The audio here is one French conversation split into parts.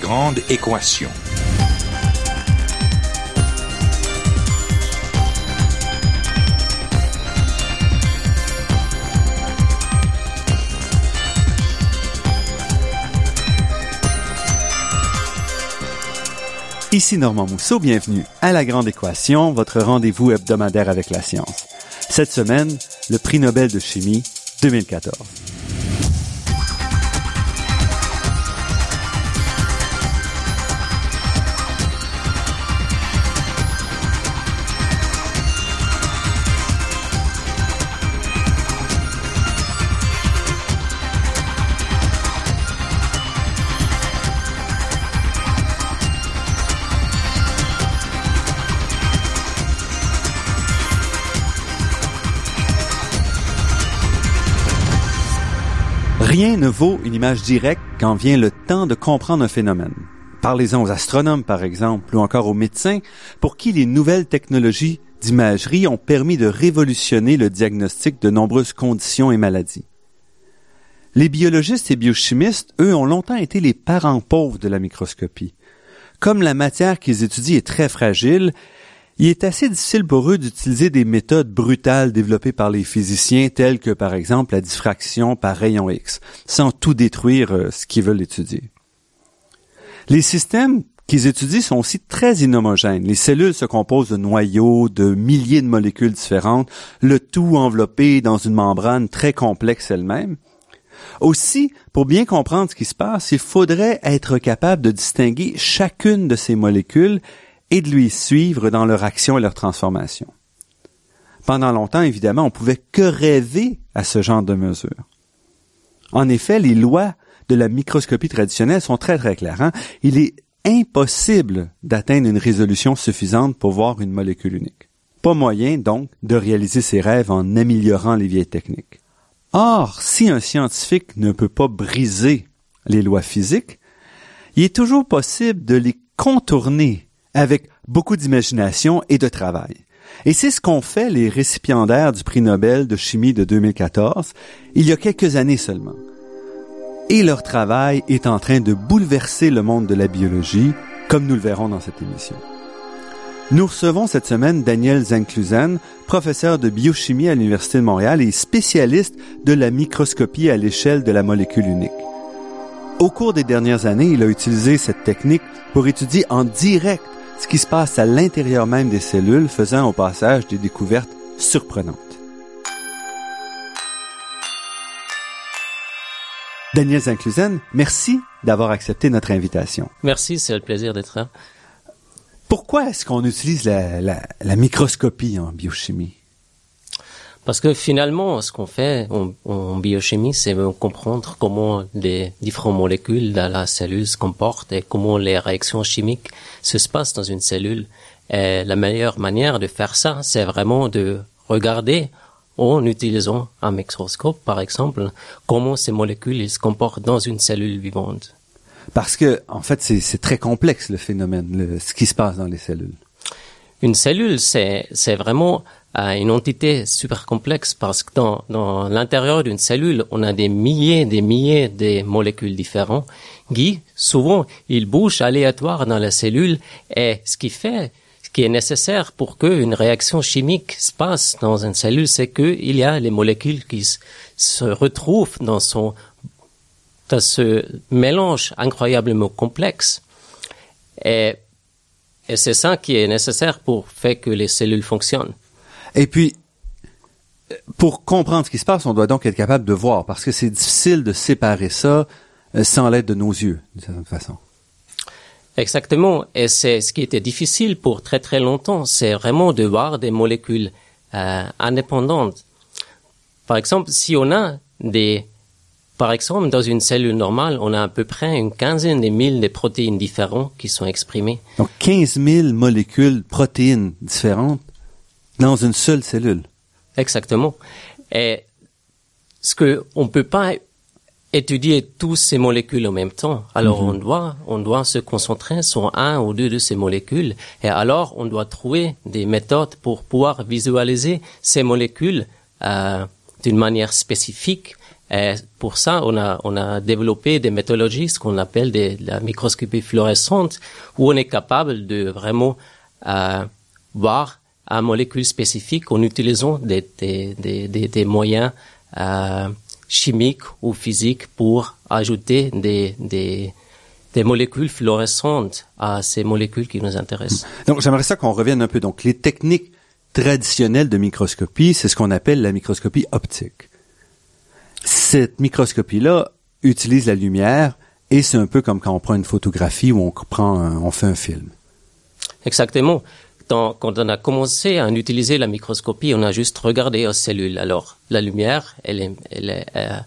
Grande équation. Ici Normand Mousseau, bienvenue à La Grande Équation, votre rendez-vous hebdomadaire avec la science. Cette semaine, le prix Nobel de chimie 2014. Ne vaut une image directe quand vient le temps de comprendre un phénomène. Parlez-en aux astronomes, par exemple, ou encore aux médecins, pour qui les nouvelles technologies d'imagerie ont permis de révolutionner le diagnostic de nombreuses conditions et maladies. Les biologistes et biochimistes, eux, ont longtemps été les parents pauvres de la microscopie. Comme la matière qu'ils étudient est très fragile, il est assez difficile pour eux d'utiliser des méthodes brutales développées par les physiciens telles que par exemple la diffraction par rayon X, sans tout détruire euh, ce qu'ils veulent étudier. Les systèmes qu'ils étudient sont aussi très inhomogènes. Les cellules se composent de noyaux, de milliers de molécules différentes, le tout enveloppé dans une membrane très complexe elle-même. Aussi, pour bien comprendre ce qui se passe, il faudrait être capable de distinguer chacune de ces molécules et de lui suivre dans leur action et leur transformation. Pendant longtemps, évidemment, on pouvait que rêver à ce genre de mesures. En effet, les lois de la microscopie traditionnelle sont très très claires. Hein. Il est impossible d'atteindre une résolution suffisante pour voir une molécule unique. Pas moyen, donc, de réaliser ses rêves en améliorant les vieilles techniques. Or, si un scientifique ne peut pas briser les lois physiques, il est toujours possible de les contourner avec beaucoup d'imagination et de travail. Et c'est ce qu'ont fait les récipiendaires du prix Nobel de chimie de 2014, il y a quelques années seulement. Et leur travail est en train de bouleverser le monde de la biologie, comme nous le verrons dans cette émission. Nous recevons cette semaine Daniel Zanklusen, professeur de biochimie à l'Université de Montréal et spécialiste de la microscopie à l'échelle de la molécule unique. Au cours des dernières années, il a utilisé cette technique pour étudier en direct ce qui se passe à l'intérieur même des cellules, faisant au passage des découvertes surprenantes. Daniel Zinclusen, merci d'avoir accepté notre invitation. Merci, c'est le plaisir d'être là. Pourquoi est-ce qu'on utilise la, la microscopie en biochimie? Parce que finalement, ce qu'on fait en, biochimie, c'est comprendre comment les différentes molécules dans la cellule se comportent et comment les réactions chimiques se passent dans une cellule. Et la meilleure manière de faire ça, c'est vraiment de regarder en utilisant un microscope, par exemple, comment ces molécules se comportent dans une cellule vivante. Parce que, en fait, c'est très complexe le phénomène, ce qui se passe dans les cellules. Une cellule, c'est vraiment une entité super complexe parce que dans, dans l'intérieur d'une cellule, on a des milliers, des milliers de molécules différentes qui, souvent, ils bougent aléatoires dans la cellule et ce qui fait, ce qui est nécessaire pour qu'une réaction chimique se passe dans une cellule, c'est qu'il y a les molécules qui se retrouvent dans son, dans ce mélange incroyablement complexe. Et, et c'est ça qui est nécessaire pour faire que les cellules fonctionnent. Et puis, pour comprendre ce qui se passe, on doit donc être capable de voir, parce que c'est difficile de séparer ça euh, sans l'aide de nos yeux, d'une certaine façon. Exactement. Et c'est ce qui était difficile pour très très longtemps, c'est vraiment de voir des molécules euh, indépendantes. Par exemple, si on a des, par exemple, dans une cellule normale, on a à peu près une quinzaine de mille de protéines différentes qui sont exprimées. Donc 15 000 molécules, protéines différentes dans une seule cellule. Exactement. Et ce que on peut pas étudier toutes ces molécules en même temps. Alors mhm. on doit on doit se concentrer sur un ou deux de ces molécules et alors on doit trouver des méthodes pour pouvoir visualiser ces molécules euh, d'une manière spécifique Et pour ça, on a, on a développé des méthodologies, ce qu'on appelle des, la microscopie fluorescente, où on est capable de vraiment euh, voir un molécule spécifique en utilisant des, des, des, des moyens euh, chimiques ou physiques pour ajouter des, des, des molécules fluorescentes à ces molécules qui nous intéressent. Donc j'aimerais ça qu'on revienne un peu. Donc les techniques traditionnelles de microscopie, c'est ce qu'on appelle la microscopie optique cette microscopie-là utilise la lumière et c'est un peu comme quand on prend une photographie ou on prend on fait un film. Exactement. quand on a commencé à utiliser la microscopie, on a juste regardé aux cellules. Alors, la lumière, elle est, elle est euh,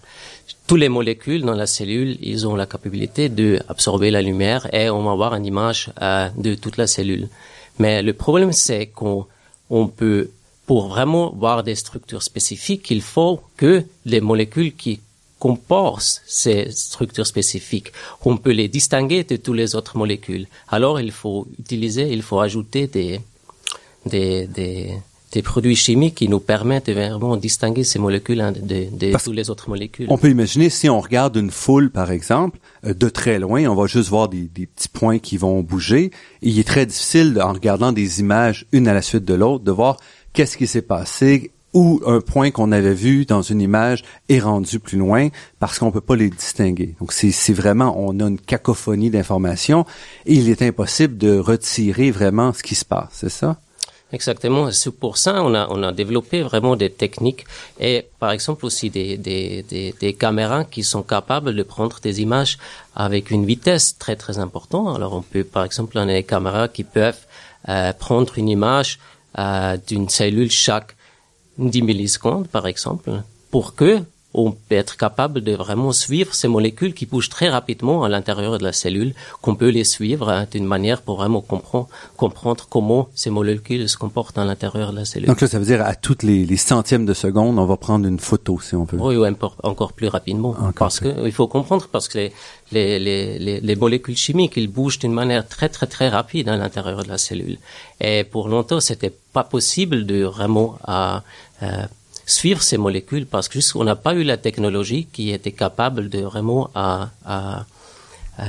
tous les molécules dans la cellule, ils ont la capacité de absorber la lumière et on va avoir une image euh, de toute la cellule. Mais le problème, c'est qu'on on peut pour vraiment voir des structures spécifiques, il faut que les molécules qui composent ces structures spécifiques, on peut les distinguer de toutes les autres molécules. Alors il faut utiliser, il faut ajouter des, des, des, des produits chimiques qui nous permettent de vraiment distinguer ces molécules de, de toutes les autres molécules. On peut imaginer si on regarde une foule, par exemple, euh, de très loin, on va juste voir des, des petits points qui vont bouger. il est très difficile, en regardant des images une à la suite de l'autre, de voir qu'est-ce qui s'est passé, où un point qu'on avait vu dans une image est rendu plus loin parce qu'on peut pas les distinguer. Donc c'est vraiment on a une cacophonie d'informations il est impossible de retirer vraiment ce qui se passe, c'est ça? Exactement. C'est pour ça on a on a développé vraiment des techniques et par exemple aussi des des des, des caméras qui sont capables de prendre des images avec une vitesse très très importante. Alors on peut par exemple on a des caméras qui peuvent euh, prendre une image d'une cellule chaque 10 millisecondes, par exemple, pour que on peut être capable de vraiment suivre ces molécules qui bougent très rapidement à l'intérieur de la cellule, qu'on peut les suivre hein, d'une manière pour vraiment comprendre, comprendre comment ces molécules se comportent à l'intérieur de la cellule. Donc là, ça veut dire à toutes les, les, centièmes de seconde, on va prendre une photo, si on veut. Oui, ou encore plus rapidement. parce que il faut comprendre parce que les, les, les, les, molécules chimiques, ils bougent d'une manière très très très rapide à l'intérieur de la cellule. Et pour longtemps, c'était pas possible de vraiment à, euh, suivre ces molécules parce que juste n'a pas eu la technologie qui était capable de vraiment à, à,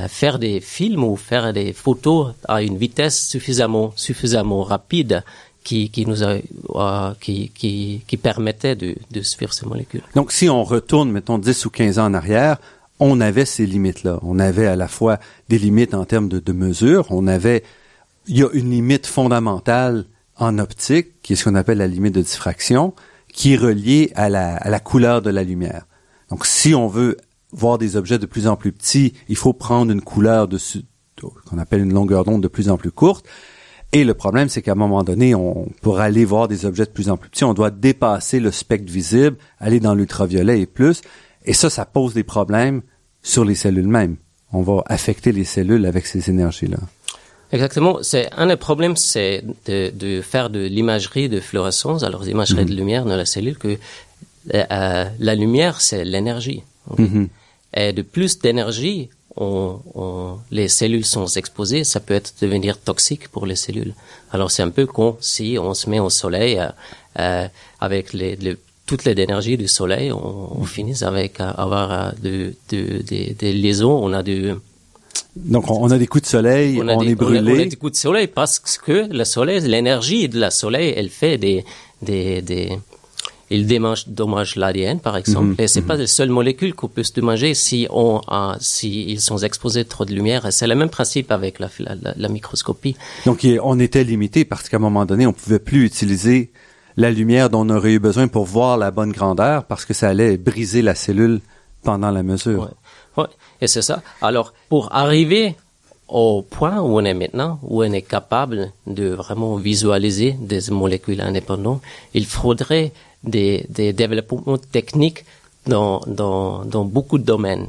faire des films ou faire des photos à une vitesse suffisamment suffisamment rapide qui, qui nous a, euh, qui, qui, qui permettait de, de suivre ces molécules. Donc si on retourne mettons 10 ou 15 ans en arrière, on avait ces limites-là. On avait à la fois des limites en termes de, de mesure, on avait il y a une limite fondamentale en optique qui est ce qu'on appelle la limite de diffraction qui est relié à la, couleur de la lumière. Donc, si on veut voir des objets de plus en plus petits, il faut prendre une couleur de qu'on appelle une longueur d'onde de plus en plus courte. Et le problème, c'est qu'à un moment donné, on, pour aller voir des objets de plus en plus petits, on doit dépasser le spectre visible, aller dans l'ultraviolet et plus. Et ça, ça pose des problèmes sur les cellules mêmes. On va affecter les cellules avec ces énergies-là. Exactement. C'est un des problèmes, c'est de, de, faire de l'imagerie de fluorescence, alors l'imagerie de mhm. lumière dans la cellule, que euh, euh, la lumière, c'est l'énergie. Mhm. Et de plus d'énergie, on, on, les cellules sont exposées, ça peut être devenir toxique pour les cellules. Alors c'est un peu con si on se met au soleil euh, euh avec les, les toute l'énergie du soleil, on, on finit avec avoir de, de, des, des liaisons, on a de donc, on, a des coups de soleil, on, est brûlé. On a, des coups de soleil parce que le soleil, l'énergie de la soleil, elle fait des, des, des il dommage l'ADN, par exemple. Mhm, et c'est pas mhm. la seule molécule qu'on peut se dommager si on, si ils sont exposés trop de lumière. C'est le même principe avec la, la, la, microscopie. Donc, on était limité parce qu'à un moment donné, on pouvait plus utiliser la lumière dont on aurait eu besoin pour voir la bonne grandeur parce que ça allait briser la cellule pendant la mesure. Ouais, et c'est ça. Alors, pour arriver au point où on est maintenant, où on est capable de vraiment visualiser des molécules indépendantes, il faudrait des, des développements techniques dans, dans, dans beaucoup de domaines.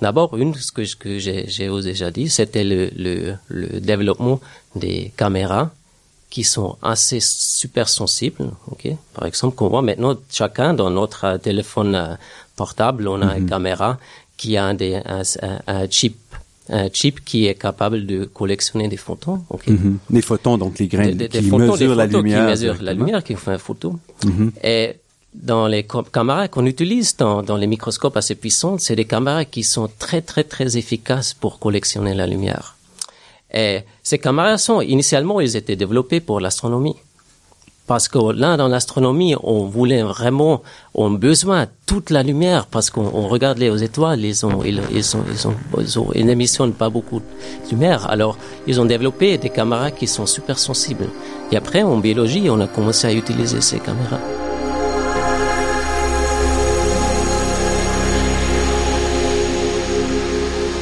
D'abord, une, ce que, que j'ai déjà dit, c'était le, le, le développement des caméras qui sont assez super sensibles. Okay? Par exemple, qu'on voit maintenant chacun dans notre téléphone euh, portable, on a une mhm. caméra qui a des, un, un, chip un chip qui est capable de collectionner des photons. Okay? Mhm. Des photons, donc les graines qui mesurent la lumière. Qui mesurent la lumière, qui font une photo. Mhm. Et dans les caméras qu'on utilise dans, dans les microscopes assez puissants, c'est des caméras qui sont très très très efficaces pour collectionner la lumière. Et ces caméras sont initialement, ils étaient développés pour l'astronomie. Parce que là, dans l'astronomie, on voulait vraiment, on besoin de toute la lumière parce qu'on regarde les étoiles, ils ont, ils, ils, ont, ils, ont, ils, ont, ils n'émissionnent pas beaucoup de lumière. Alors, ils ont développé des caméras qui sont super sensibles. Et après, en biologie, on a commencé à utiliser ces caméras.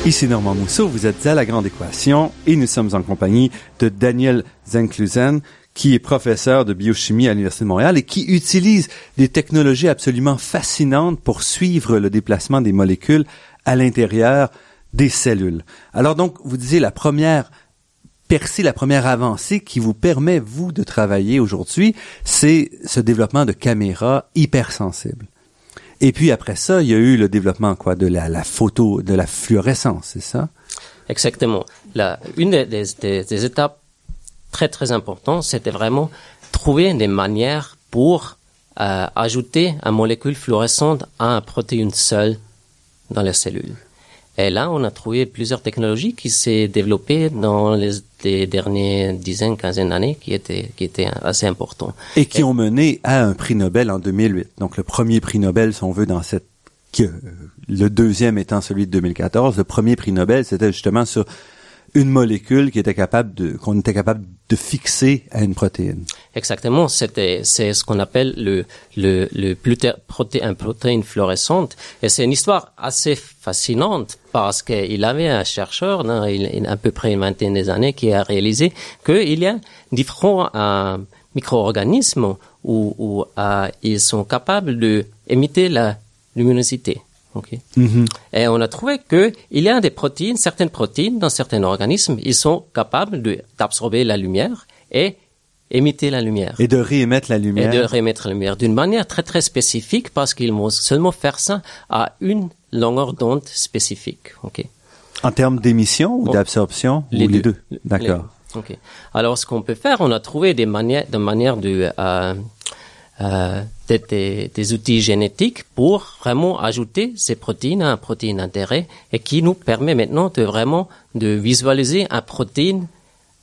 Ici Normand Mousseau, vous êtes à La Grande Équation et nous sommes en compagnie de Daniel Zenklusen, qui est professeur de biochimie à l'Université de Montréal et qui utilise des technologies absolument fascinantes pour suivre le déplacement des molécules à l'intérieur des cellules. Alors donc, vous disiez la première percée, la première avancée qui vous permet, vous, de travailler aujourd'hui, c'est ce développement de caméras hypersensibles. Et puis après ça, il y a eu le développement quoi de la, photo, de la fluorescence, c'est ça? Exactement. La, une des, étapes très très importantes, c'était vraiment trouver des manières pour euh, ajouter une molécule fluorescente à une protéine seule dans les cellules. Et là, on a trouvé plusieurs technologies qui s'est développées dans les, les dernières dizaines, quinzaines d'années, qui étaient, qui étaient assez importants. Et qui ont mené à un prix Nobel en 2008. Donc, le premier prix Nobel, si on veut, dans cette, que, le deuxième étant celui de 2014, le premier prix Nobel, c'était justement sur une molécule qui était capable de qu'on était capable de fixer à une protéine. Exactement, c'est ce qu'on appelle le le le protéine, protéine fluorescente et c'est une histoire assez fascinante parce qu'il avait un chercheur, non, à peu près une vingtaine d'années, qui a réalisé qu'il y a différents euh, micro-organismes où, où euh, ils sont capables de émiter la luminosité. Okay. Mm -hmm. Et on a trouvé que il y a des protéines, certaines protéines dans certains organismes, ils sont capables d'absorber la lumière et émettre la lumière. Et de réémettre la lumière. Et de réémettre la lumière d'une manière très très spécifique parce qu'ils vont seulement faire ça à une longueur d'onde spécifique. Okay. En termes d'émission ou d'absorption les, les deux. deux. D'accord. Ok. Alors ce qu'on peut faire, on a trouvé des manières, de manières de euh, euh, des, des, des, outils génétiques pour vraiment ajouter ces protéines à un protéine d'intérêt et qui nous permet maintenant de vraiment de visualiser un protéine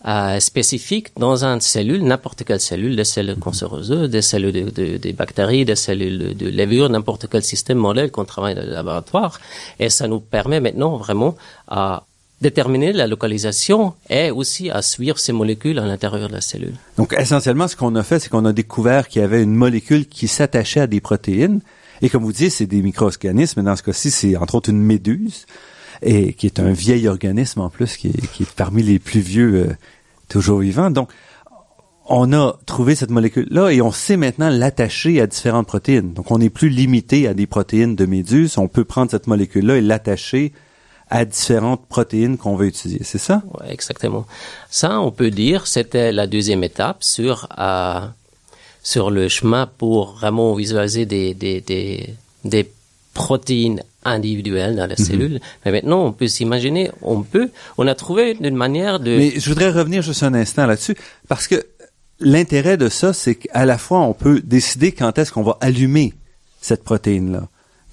euh, spécifique dans une cellule, n'importe quelle cellule, des cellules cancéreuses, des cellules de, de, des bactéries, des cellules de, de levure, n'importe quel système modèle qu'on travaille dans le laboratoire. Et ça nous permet maintenant vraiment à déterminer la localisation et aussi à suivre ces molécules à l'intérieur de la cellule. Donc essentiellement, ce qu'on a fait, c'est qu'on a découvert qu'il y avait une molécule qui s'attachait à des protéines. Et comme vous dites, c'est des micro-organismes. Dans ce cas-ci, c'est entre autres une méduse, et qui est un vieil organisme en plus, qui est, qui est parmi les plus vieux euh, toujours vivants. Donc, on a trouvé cette molécule-là et on sait maintenant l'attacher à différentes protéines. Donc, on n'est plus limité à des protéines de méduse. On peut prendre cette molécule-là et l'attacher à différentes protéines qu'on veut utiliser. C'est ça? Oui, exactement. Ça, on peut dire, c'était la deuxième étape sur, euh, sur le chemin pour vraiment visualiser des, des, des, des protéines individuelles dans la mm -hmm. cellule. Mais maintenant, on peut s'imaginer, on peut, on a trouvé une manière de... Mais je voudrais revenir juste un instant là-dessus, parce que l'intérêt de ça, c'est qu'à la fois, on peut décider quand est-ce qu'on va allumer cette protéine-là.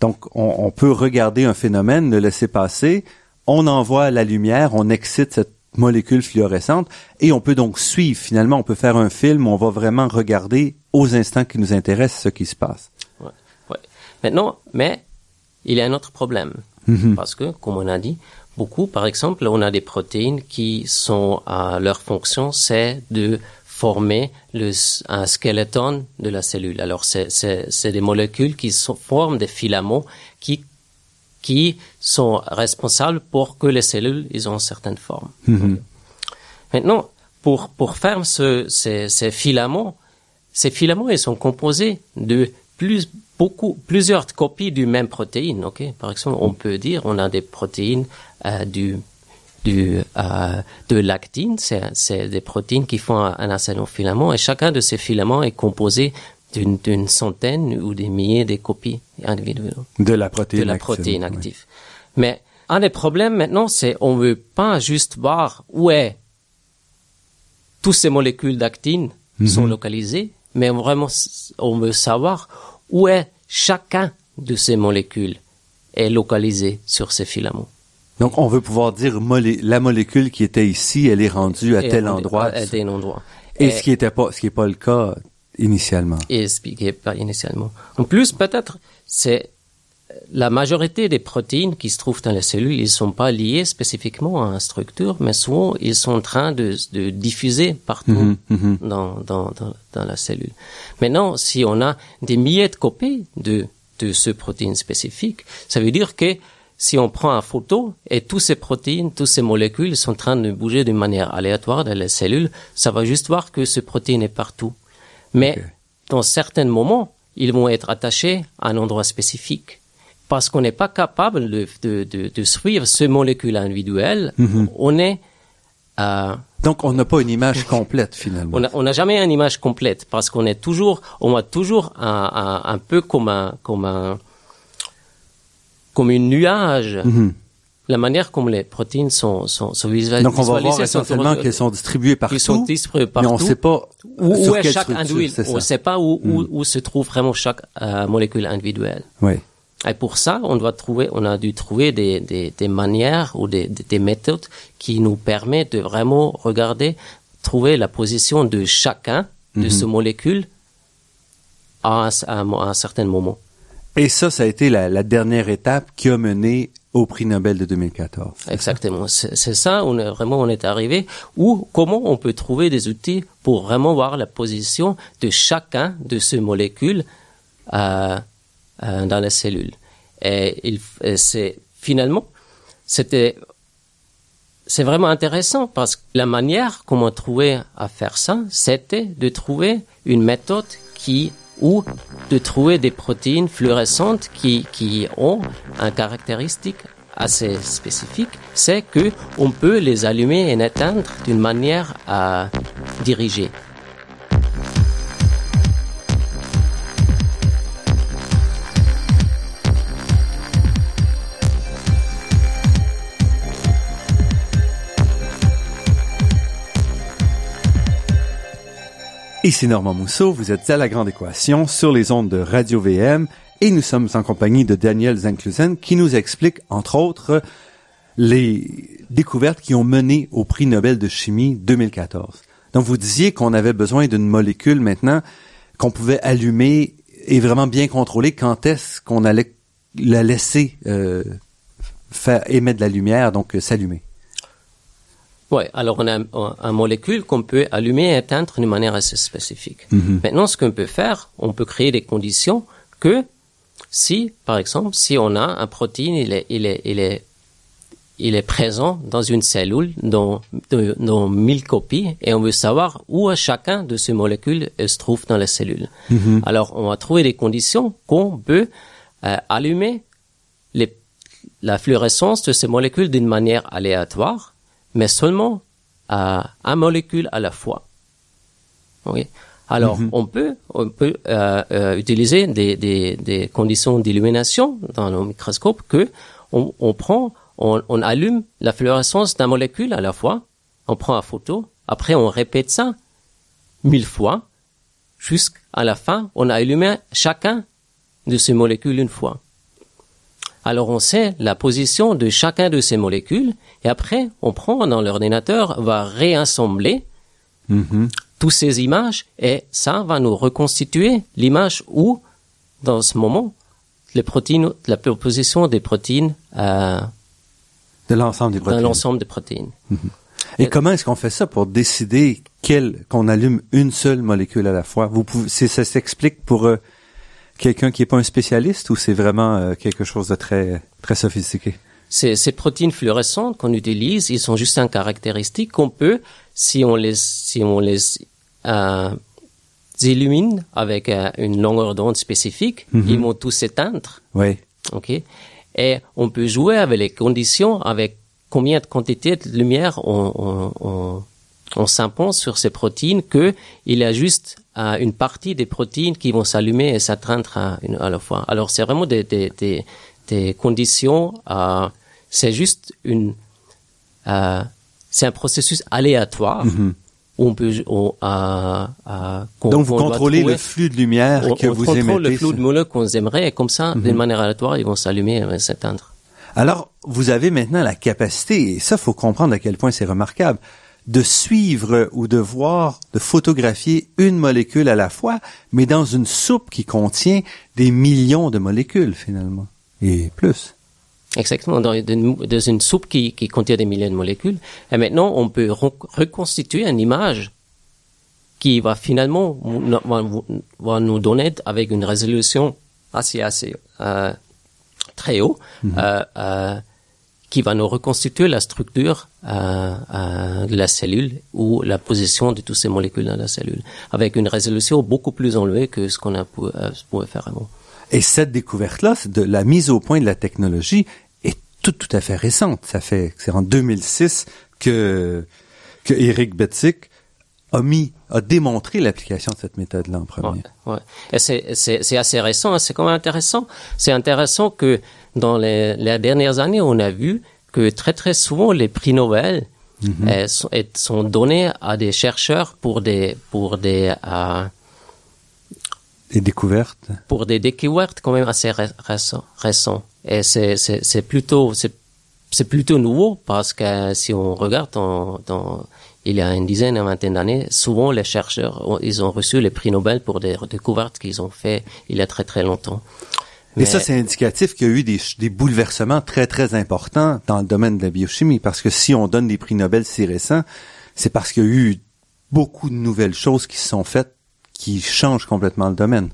Donc, on, on, peut regarder un phénomène, le laisser passer, on envoie la lumière, on excite cette molécule fluorescente et on peut donc suivre. Finalement, on peut faire un film, on va vraiment regarder aux instants qui nous intéressent ce qui se passe. Ouais, ouais. Maintenant, mais il y a un autre problème. Mm -hmm. Parce que, comme on a dit, beaucoup, par exemple, on a des protéines qui sont, euh, leur fonction, c'est de former le, un skeleton de la cellule. Alors, c'est des molécules qui sont, forment des filaments qui, qui sont responsables pour que les cellules ils ont une certaine forme. Mm -hmm. Maintenant, pour, pour faire ce, ces, ces filaments, ces filaments ils sont composés de plus, beaucoup, plusieurs copies du même protéine. Ok, par exemple, on peut dire on a des protéines euh, du du, euh, de lactine, c'est des protéines qui font un, assez long filament et chacun de ces filaments est composé d'une centaine ou des milliers de copies individuelles de la protéine, de la active, protéine active. Oui. Mais un des problèmes maintenant, c'est on veut pas juste voir où est toutes ces molécules d'actine mm -hmm. sont localisées, mais vraiment on veut savoir où est chacun de ces molécules est localisé sur ces filaments. Donc, on veut pouvoir dire la molécule qui était ici, elle est rendue à tel endroit. À, tel endroit. Et, ce qui était pas, ce qui est pas le cas initialement. Et ce qui pas initialement. En plus, peut-être, c'est la majorité des protéines qui se trouvent dans les cellules, ils sont pas liés spécifiquement à une structure, mais souvent ils sont en train de, de diffuser partout Mhm, mhm. Dans, dans, dans, dans la cellule. Maintenant, si on a des milliers de copies de, de ce protéine spécifique, ça veut dire que si on prend une photo et tous ces protéines, toutes ces molécules sont en train de bouger d'une manière aléatoire dans les cellules, ça va juste voir que ce protéine est partout. Mais dans certains moments, ils vont être attachés à un endroit spécifique. Parce qu'on n'est pas capable de, de, de, de suivre ce molécule individuel, Mhm. on est, euh, Donc, on n'a pas une image complète finalement. on n'a on n'a jamais une image complète parce qu'on est toujours, on a toujours un, un, un peu comme un, comme un, comme une nuage. Mhm. La manière comme les protéines sont, sont, sont visualisées. Donc, on va voir essentiellement qu'elles sont distribuées partout, sont mais on ne sait pas où, est chaque individu? On ne sait pas où, où, où se trouve vraiment chaque euh, molécule individuelle. Oui. Et pour ça, on doit trouver, on a dû trouver des, des, des manières ou des, des, des méthodes qui nous permettent de vraiment regarder, trouver la position de chacun de ces molécules à un, à un certain moment. Et ça, ça a été la, la dernière étape qui a mené au prix Nobel de 2014. c'est ça? Exactement. C'est c'est ça, on est, vraiment, on est arrivé. Ou comment on peut trouver des outils pour vraiment voir la position de chacun de ces molécules euh, euh, dans la cellule. Et, et c'est finalement, c'était, c'est vraiment intéressant parce que la manière qu'on a trouvé à faire ça, c'était de trouver une méthode qui ou de trouver des protéines fluorescentes qui, qui ont un caractéristique assez spécifique, c'est que on peut les allumer et éteindre d'une manière à diriger. Ici Normand Mousseau, vous êtes à La Grande Équation sur les ondes de Radio VM et nous sommes en compagnie de Daniel Zanklusen qui nous explique, entre autres, les découvertes qui ont mené au prix Nobel de chimie 2014. Donc vous disiez qu'on avait besoin d'une molécule maintenant qu'on pouvait allumer et vraiment bien contrôler quand est-ce qu'on allait la laisser euh, faire émettre de la lumière, donc euh, s'allumer? Ouais, alors on a un, un molécule qu'on peut allumer et éteindre d'une manière assez spécifique. Mhm. Maintenant, ce qu'on peut faire, on peut créer des conditions que si, par exemple, si on a un protéine, il est, il est, il est, il est présent dans une cellule dans, dans 1000 copies et on veut savoir où chacun de ces molécules se trouve dans la cellule. Alors, on va trouver des conditions qu'on peut euh, allumer les, la fluorescence de ces molécules d'une manière aléatoire, mais seulement à un molécule à la fois. Oui. Alors, on peut, on peut euh, euh, utiliser des, des, des conditions d'illumination dans le microscope que on, on prend, on, on allume la fluorescence d'un molécule à la fois, on prend la photo, après on répète ça mille fois, jusqu'à la fin, on a allumé chacun de ces molécules une fois. Alors on sait la position de chacun de ces molécules et après on prend dans l'ordinateur, on va réassembler Mhm. toutes ces images et ça va nous reconstituer l'image où, dans ce moment, les protéines, la position des protéines euh, De l'ensemble des protéines. l'ensemble des protéines. Et comment est-ce qu'on fait ça pour décider quelle qu'on allume une seule molécule à la fois? Vous pouvez, ça s'explique pour euh, quelqu'un qui est pas un spécialiste ou c'est vraiment euh, quelque chose de très très sophistiqué? Ces, ces protéines fluorescentes qu'on utilise, ils sont juste un caractéristique qu'on peut, si on les, si on les euh, illumine avec euh, une longueur d'onde spécifique, ils vont tous s'éteindre. Oui. Ok? Et on peut jouer avec les conditions, avec combien de quantité de lumière on, on, on, on s'impose sur ces protéines que il y a juste euh, une partie des protéines qui vont s'allumer et s'atteindre à, la fois. Alors c'est vraiment des, des, des, des conditions, euh, c'est juste une, euh, c'est un processus aléatoire on peut on, à, à, qu'on- Donc, vous contrôlez trouver- le flux de lumière on, que on vous contrôle émettez. le flux de molécules qu'on aimerait et comme ça, Mhm. d'une manière aléatoire, ils vont s'allumer et s'éteindre. Alors, vous avez maintenant la capacité, et ça, faut comprendre à quel point c'est remarquable, de suivre ou de voir, de photographier une molécule à la fois, mais dans une soupe qui contient des millions de molécules, finalement. Et plus. Exactement, dans, une- dans une soupe qui, qui contient des milliers de molécules. Et maintenant, on peut re- reconstituer une image qui va finalement nous- va, nous donner avec une résolution assez assez euh, très haut, euh, euh, qui va nous reconstituer la structure euh, euh, de la cellule ou la position de toutes ces molécules dans la cellule, avec une résolution beaucoup plus enlevée que ce qu'on a pu, euh, pouvait faire avant. Et cette découverte-là, de la mise au point de la technologie, est tout, tout à fait récente. Ça fait, c'est en 2006 que, que Eric Betsick a mis, a démontré l'application de cette méthode-là en premier. Ouais, ouais. Et c'est, c'est, c'est assez récent, hein, c'est quand même intéressant. C'est intéressant que dans les, les dernières années, on a vu que très très souvent les prix Nobel euh, sont, sont donnés à des chercheurs pour des pour des euh, Les découvertes. pour des découvertes quand même assez ré- récents. récents. Et c'est, c'est, c'est plutôt, c'est, c'est plutôt nouveau parce que si on regarde dans, dans, il y a une dizaine, une vingtaine d'années, souvent les chercheurs, ont- ils ont reçu les prix Nobel pour des découvertes qu'ils ont fait il y a très très longtemps. Et ça, c'est indicatif qu'il y a eu des, bouleversements très, très importants dans le domaine de la biochimie. Parce que si on donne des prix Nobel si récents, c'est parce qu'il y a eu beaucoup de nouvelles choses qui se sont faites qui changent complètement le domaine.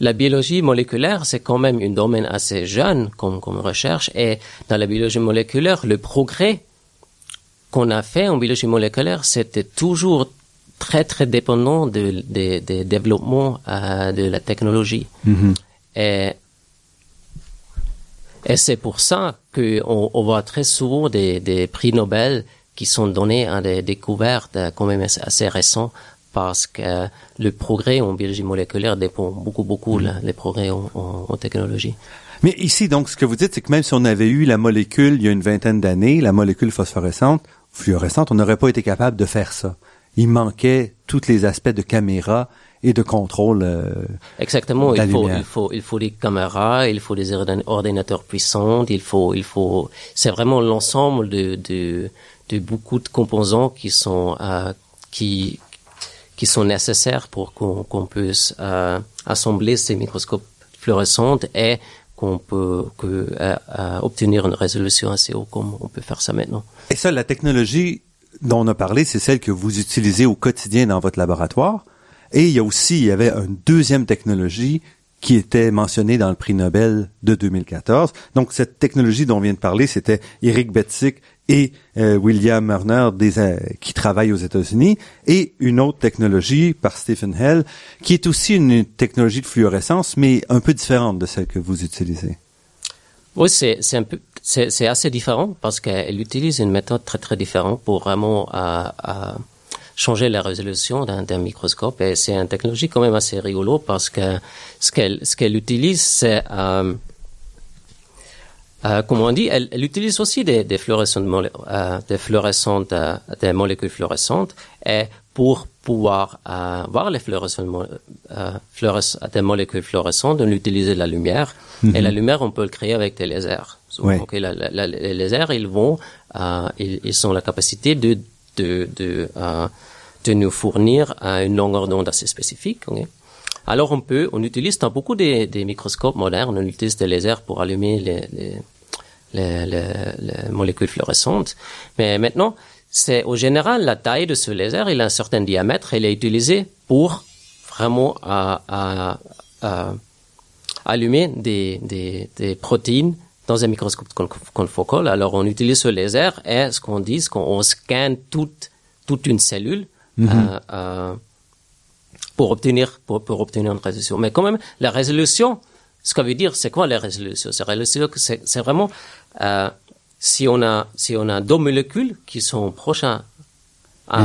La biologie moléculaire, c'est quand même un domaine assez jeune comme, comme recherche. Et dans la biologie moléculaire, le progrès qu'on a fait en biologie moléculaire, c'était toujours très, très dépendant de, de- des développements euh, de la technologie. Et, et c'est pour ça qu'on on voit très souvent des, des prix Nobel qui sont donnés à des découvertes euh, quand même assez, récentes parce que le progrès en biologie moléculaire dépend beaucoup, beaucoup la- les progrès en, en- en technologie. Mais ici, donc, ce que vous dites, c'est que même si on avait eu la molécule il y a une vingtaine d'années, la molécule phosphorescente, fluorescente, on n'aurait pas été capable de faire ça. Il manquait tous les aspects de caméra et de contrôle. euh, Exactement, La il faut, lumière. il faut, il faut des caméras, il faut des ordin- ordinateurs puissants, il faut, il faut, c'est vraiment l'ensemble de, de, de beaucoup de composants qui sont, euh, qui, qui sont nécessaires pour qu'on qu'on puisse euh, assembler ces microscopes fluorescents et qu'on peut que, euh, euh, obtenir une résolution assez haute comme on peut faire ça maintenant. Et ça, la technologie dont on a parlé, c'est celle que vous utilisez au quotidien dans votre laboratoire. Et il y a aussi, il y avait une deuxième technologie qui était mentionnée dans le prix Nobel de 2014. Donc, cette technologie dont on vient de parler, c'était Eric Betsick et euh, William Murner des, euh, qui travaillent aux États-Unis, et une autre technologie par Stephen Hell, qui est aussi une technologie de fluorescence, mais un peu différente de celle que vous utilisez. Oui, c'est c'est un peu c'est c'est assez différent parce qu'elle utilise une méthode très très différente pour vraiment euh, euh, changer la résolution d'un microscope. Et c'est une technologie quand même assez rigolo parce que ce qu'elle ce qu'elle utilise c'est euh, euh, comme on dit, elle, elle utilise aussi des, des fluorescentes, euh, des fluorescentes, euh, des molécules fluorescentes, et pour pouvoir euh, voir les fluorescentes, euh, fluores- des molécules fluorescentes, on utilise la lumière, et la lumière, on peut le créer avec des lasers. Ouais. Donc, la- la- la- les lasers, ils vont, euh, ils, ils ont la capacité de de de, euh, de nous fournir euh, une longueur d'onde assez spécifique. Alors on peut, on utilise dans beaucoup des, microscopes modernes, on utilise des lasers pour allumer les, les, les, les- les molécules fluorescentes. Mais maintenant, c'est au général la taille de ce laser, il a un certain diamètre, il est utilisé pour vraiment à, à, à allumer des, des, des protéines dans un microscope con- confocal. Alors on utilise ce laser et ce qu'on dit, c'est qu'on on scanne toute, toute une cellule. Euh, euh, pour obtenir pour, pour obtenir une résolution. Mais quand même, la résolution, ce que veut dire, c'est quoi la résolution? C'est résolution, c'est c'est vraiment euh, si on a si on a deux molécules qui sont proches à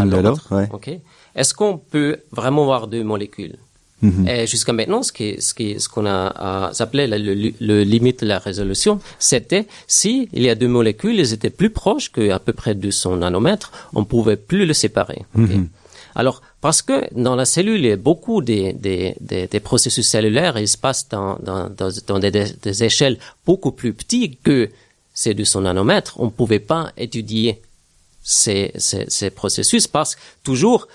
l'autre, l'autre, ouais. ok. Est-ce qu'on peut vraiment voir deux molécules? Mhm. Et jusqu'à maintenant, ce qui, ce qui, ce qu'on a, appelé le, le, limite de la résolution, c'était si il y a deux molécules, elles étaient plus proches qu'à peu près 200 nanomètres, on pouvait plus les séparer. Mhm. Alors, parce que dans la cellule, beaucoup des, des, des, des processus cellulaires, ils se passent dans, dans, dans, des, des, échelles beaucoup plus petites que ces 200 nanomètres, on ne pouvait pas étudier ces, ces, ces processus parce que toujours,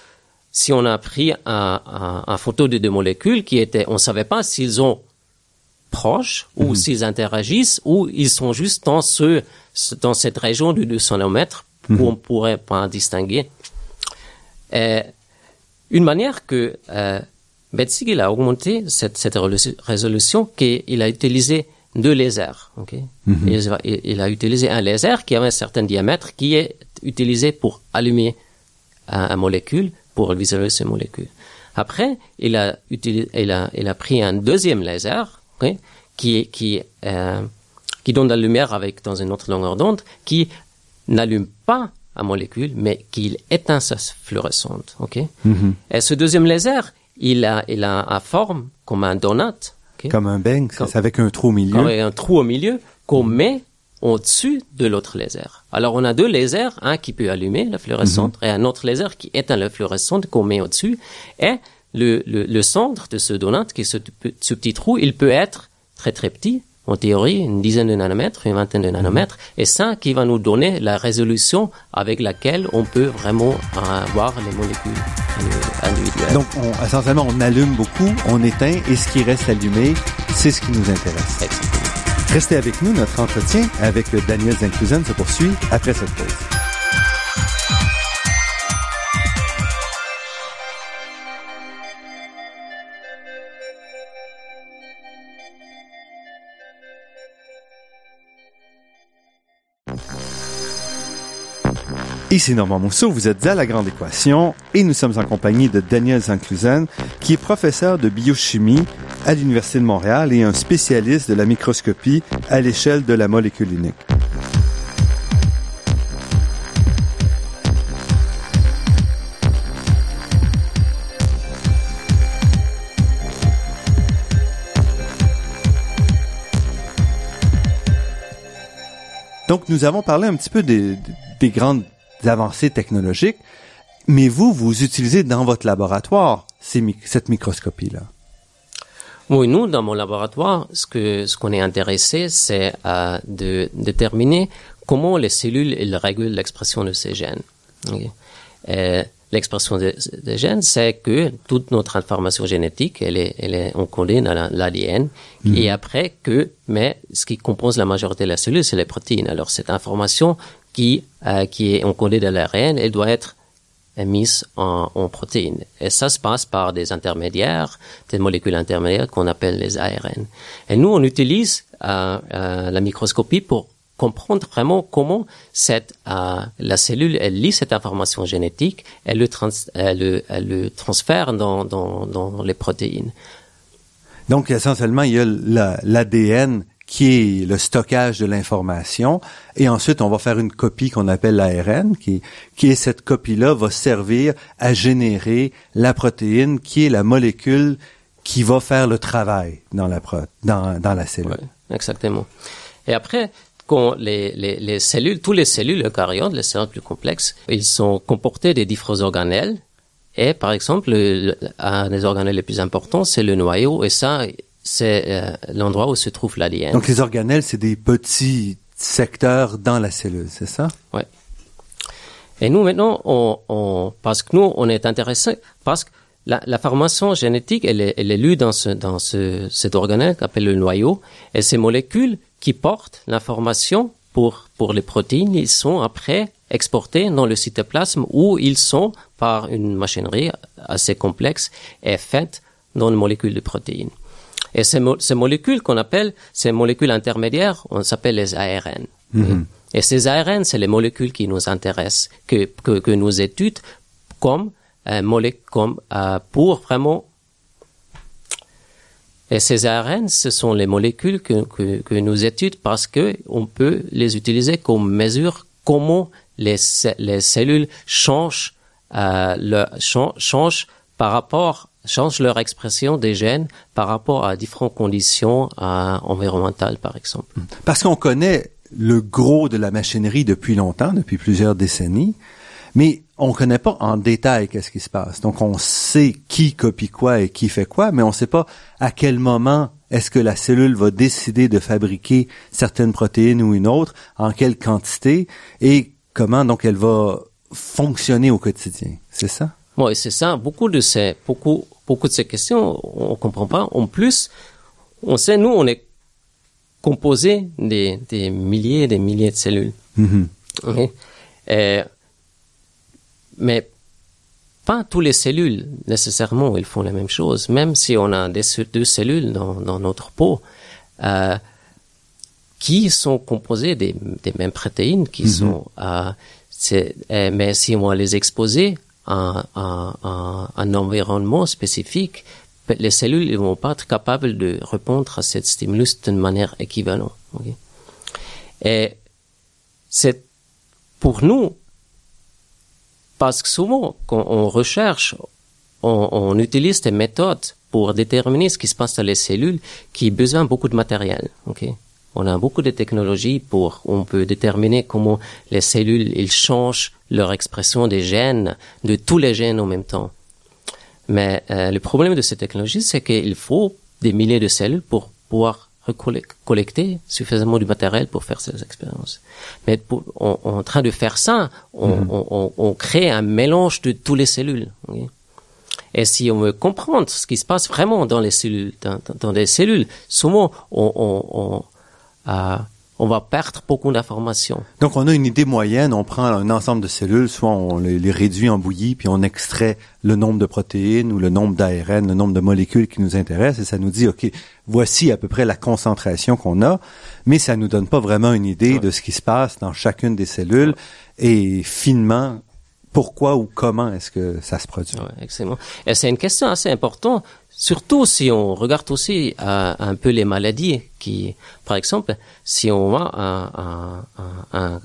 si on a pris un, un, un, photo de deux molécules qui étaient, on savait pas s'ils ont proches ou mhm. s'ils interagissent ou ils sont juste dans ce, dans cette région de 200 nanomètres où mhm. on pourrait pas distinguer. Et une manière que euh, Betzig a augmenté cette, cette résolution, qu'il a utilisé deux lasers. Okay? Mhm. il, il, a utilisé un laser qui avait un certain diamètre qui est utilisé pour allumer un, molécule pour visualiser ces molécules. Après, il a, utilisé, il a, il a pris un deuxième laser qui, qui, euh, qui donne de la lumière avec dans une autre longueur d'onde, qui n'allume pas un molécule, mais qui éteint sa fluorescente. ok? Mhm. Et ce deuxième laser, il a, il a une forme comme un donut. Comme un bang, c'est avec un trou au milieu. un trou au milieu qu'on met au-dessus de l'autre laser. Alors on a deux lasers, un qui peut allumer la fluorescente mhm. et un autre laser qui éteint la fluorescente qu'on met au-dessus. Et le, le, le, centre de ce donut, qui est ce, ce, petit trou, il peut être très très petit, en théorie une dizaine de nanomètres, une vingtaine de nanomètres, et ça qui va nous donner la résolution avec laquelle on peut vraiment voir les molécules individuelles. Donc on, essentiellement on allume beaucoup, on éteint, et ce qui reste allumé, c'est ce qui nous intéresse. Exactement. Restez avec nous, notre entretien avec Daniel Zinclusen se poursuit après cette pause. Ici Normand Mousseau, vous êtes à La Grande Équation et nous sommes en compagnie de Daniel Zanclusen, qui est professeur de biochimie à l'Université de Montréal et un spécialiste de la microscopie à l'échelle de la molécule unique. Donc, nous avons parlé un petit peu des grandes avancées technologiques, mais vous, vous utilisez dans votre laboratoire cette microscopie-là. Oui, nous, dans mon laboratoire, ce que ce qu'on est intéressé, c'est euh, de déterminer comment les cellules elles régulent l'expression de ces gènes. L'expression des, gènes, c'est que toute notre information génétique, elle est, elle est encodée dans l'ADN. Mhm. Et après que, mais ce qui compose la majorité de la cellule, c'est les protéines. Alors cette information qui, euh, qui est encodée dans l'ARN, elle doit être mise en, en protéines. Et ça se passe par des intermédiaires, des molécules intermédiaires qu'on appelle les ARN. Et nous, on utilise euh, euh, la microscopie pour comprendre vraiment comment cette la cellule elle lit cette information génétique, elle le, transfère dans les protéines. Donc essentiellement, il y a l'ADN qui est le stockage de l'information, et ensuite on va faire une copie qu'on appelle l'ARN, qui, qui est cette copie-là va servir à générer la protéine, qui est la molécule qui va faire le travail dans la dans, dans la cellule. exactement. Et après, quand les, les, les cellules, tous les cellules eucaryotes, les cellules plus complexes, ils sont comportés des différents organelles. Et par exemple, un des organelles les plus importants, c'est le noyau. Et ça, c'est euh, l'endroit où se trouve l'ADN. Donc les organelles, c'est des petits secteurs dans la cellule, c'est ça? Oui. Et nous maintenant, on, on, parce que nous, on est intéressé parce que la, la formation génétique, elle est, elle est lue dans ce, dans ce, cet organelle qu'appelle le noyau, et ces molécules qui portent l'information pour pour les protéines, ils sont après exportés dans le cytoplasme où ils sont par une machinerie assez complexe et faite dans une molécule de protéines. Et ces, ces molécules qu'on appelle, ces molécules intermédiaires, on s'appelle les ARN. Mhm. Et ces ARN, c'est les molécules qui nous intéressent, que, que, que nous étudions comme, euh, comme euh, pour vraiment et ces ARN, ce sont les molécules que, que, que nous étudions parce que on peut les utiliser comme mesure comment les, les cellules changent, euh, le, changent par rapport changent leur expression des gènes par rapport à différentes conditions euh, environnementales, par exemple. Parce qu'on connaît le gros de la machinerie depuis longtemps, depuis plusieurs décennies, mais on connaît pas en détail qu'est-ce qui se passe. Donc on sait qui copie quoi et qui fait quoi, mais on sait pas à quel moment est-ce que la cellule va décider de fabriquer certaines protéines ou une autre, en quelle quantité et comment donc elle va fonctionner au quotidien. C'est ça? Oui, c'est ça. Beaucoup de ces, beaucoup, beaucoup de ces questions, on comprend pas. En plus, on sait, nous, on est composé des, des milliers et des milliers de cellules. Mhm. Euh, mais pas toutes les cellules nécessairement ils font la même chose. Même si on a des, deux cellules dans, dans notre peau euh, qui sont composées des, des mêmes protéines, qui sont, euh, euh, mais si on va les exposer à un environnement spécifique, les cellules ne vont pas être capables de répondre à cette stimulus d'une manière équivalente. Et c'est pour nous parce que souvent, quand on recherche, on, utilise des méthodes pour déterminer ce qui se passe dans les cellules qui ont besoin de beaucoup de matériel. On a beaucoup de technologies pour, on peut déterminer comment les cellules, ils changent leur expression des gènes, de tous les gènes en même temps. Mais euh, le problème de ces technologies, c'est qu'il faut des milliers de cellules pour pouvoir collecter suffisamment de matériel pour faire ces expériences. Mais pour, on, en train de faire ça, on, on, on, on crée un mélange de toutes les cellules. Et si on veut comprendre ce qui se passe vraiment dans les cellules, dans, dans, dans les cellules, souvent on, on, va perdre beaucoup d'informations. Donc, on a une idée moyenne, on prend un ensemble de cellules, soit on les, les réduit en bouillie, puis on extrait le nombre de protéines ou le nombre d'ARN, le nombre de molécules qui nous intéressent, et ça nous dit, OK, voici à peu près la concentration qu'on a, mais ça nous donne pas vraiment une idée de ce qui se passe dans chacune des cellules, et finement, pourquoi ou comment est-ce que ça se produit. Ouais, excellent. Et c'est une question assez importante, surtout si on regarde aussi euh, un peu les maladies qui, par exemple, si on voit un, un, un,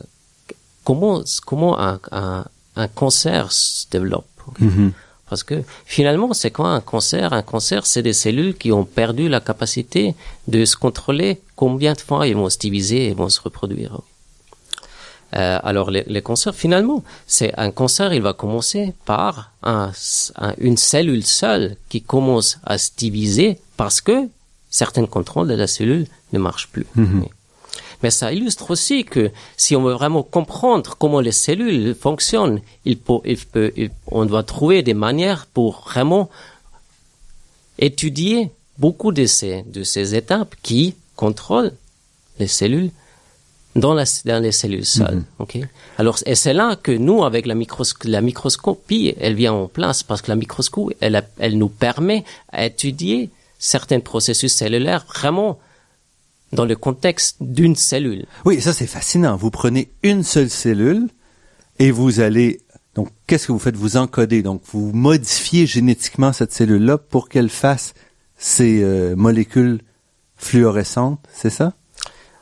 comment comment un, un, un cancer se développe. Mhm. Parce que finalement, c'est quoi un cancer? Un cancer, c'est des cellules qui ont perdu la capacité de se contrôler combien de fois ils vont se diviser et vont se reproduire. Euh, alors, les, les cancers, finalement, c'est un cancer, il va commencer par un, un- une cellule seule qui commence à se diviser parce que certains contrôles de la cellule ne marchent plus. Mais ça illustre aussi que si on veut vraiment comprendre comment les cellules fonctionnent, il peut, il peut, il- on doit trouver des manières pour vraiment étudier beaucoup de ces, de ces étapes qui contrôlent les cellules dans, la, dans les cellules seules. ok? Alors, et c'est là que nous, avec la, microsc la microscopie, elle vient en place parce que la microscopie, elle, elle nous permet à étudier certains processus cellulaires vraiment dans le contexte d'une cellule. Oui, ça c'est fascinant. Vous prenez une seule cellule et vous allez donc qu'est-ce que vous faites? Vous encodez donc vous modifiez génétiquement cette cellule-là pour qu'elle fasse ces euh, molécules fluorescentes, c'est ça?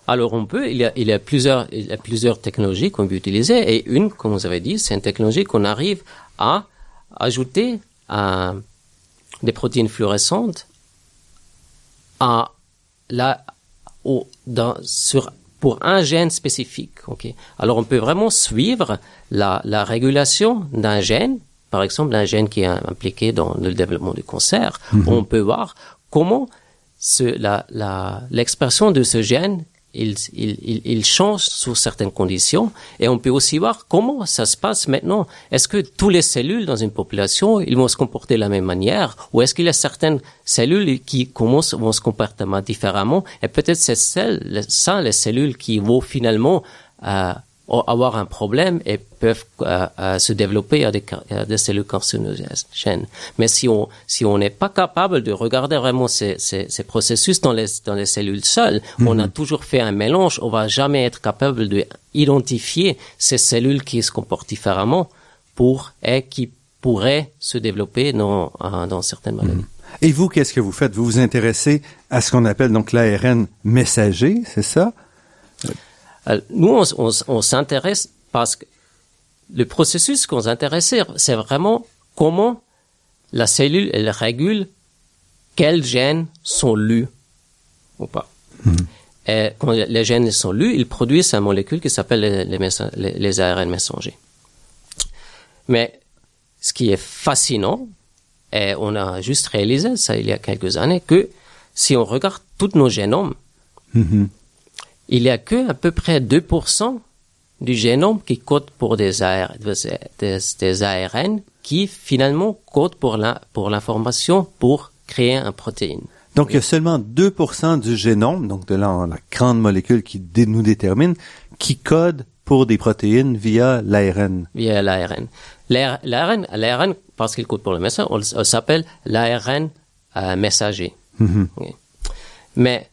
Alors on peut, il y a, il y a plusieurs, il y a plusieurs technologies qu'on peut utiliser et une, comme vous avez dit, c'est une technologie qu'on arrive à ajouter à des protéines fluorescentes à la, au, dans, sur, pour un gène spécifique. ok? Alors on peut vraiment suivre la, la régulation d'un gène, par exemple un gène qui est impliqué dans le développement du cancer. On peut voir comment ce, la, la, l'expression de ce gène il, il, change sous certaines conditions. Et on peut aussi voir comment ça se passe maintenant. Est-ce que toutes les cellules dans une population ils vont se comporter de la même manière? Ou est-ce qu'il y a certaines cellules qui commencent vont se comporter différemment? Et peut-être c'est celles, ça les cellules qui vont finalement euh, avoir un problème et peuvent euh, euh, se développer à des, à des cellules cancérogènes. Mais si on si on n'est pas capable de regarder vraiment ces, ces, ces processus dans les dans les cellules seules, Mhm. on a toujours fait un mélange. On va jamais être capable de identifier ces cellules qui se comportent différemment pour et qui pourraient se développer dans euh, dans certaines maladies. Et vous, qu'est-ce que vous faites? Vous vous intéressez à ce qu'on appelle donc l'ARN messager, c'est ça? Nous, on, on, on s'intéresse parce que le processus qu'on s'intéresse, c'est vraiment comment la cellule, elle régule quels gènes sont lus ou pas. Et quand les gènes sont lus, ils produisent une molécule qui s'appelle les, les, les, ARN messagers. Mais ce qui est fascinant, et on a juste réalisé ça il y a quelques années, que si on regarde tous nos génomes, Mhm. Il y a que à peu près 2% du génome qui code pour des, AR, des, des ARN qui finalement code pour la, pour l'information pour créer une protéine. Donc, il y a seulement 2% du génome, donc de la, la grande molécule qui dé- nous détermine, qui code pour des protéines via l'ARN. via l'ARN. L'AR- L'ARN, l'ARN, parce qu'il code pour le message, on, on s'appelle l'ARN euh, messager. Mhm. Ok. Mais,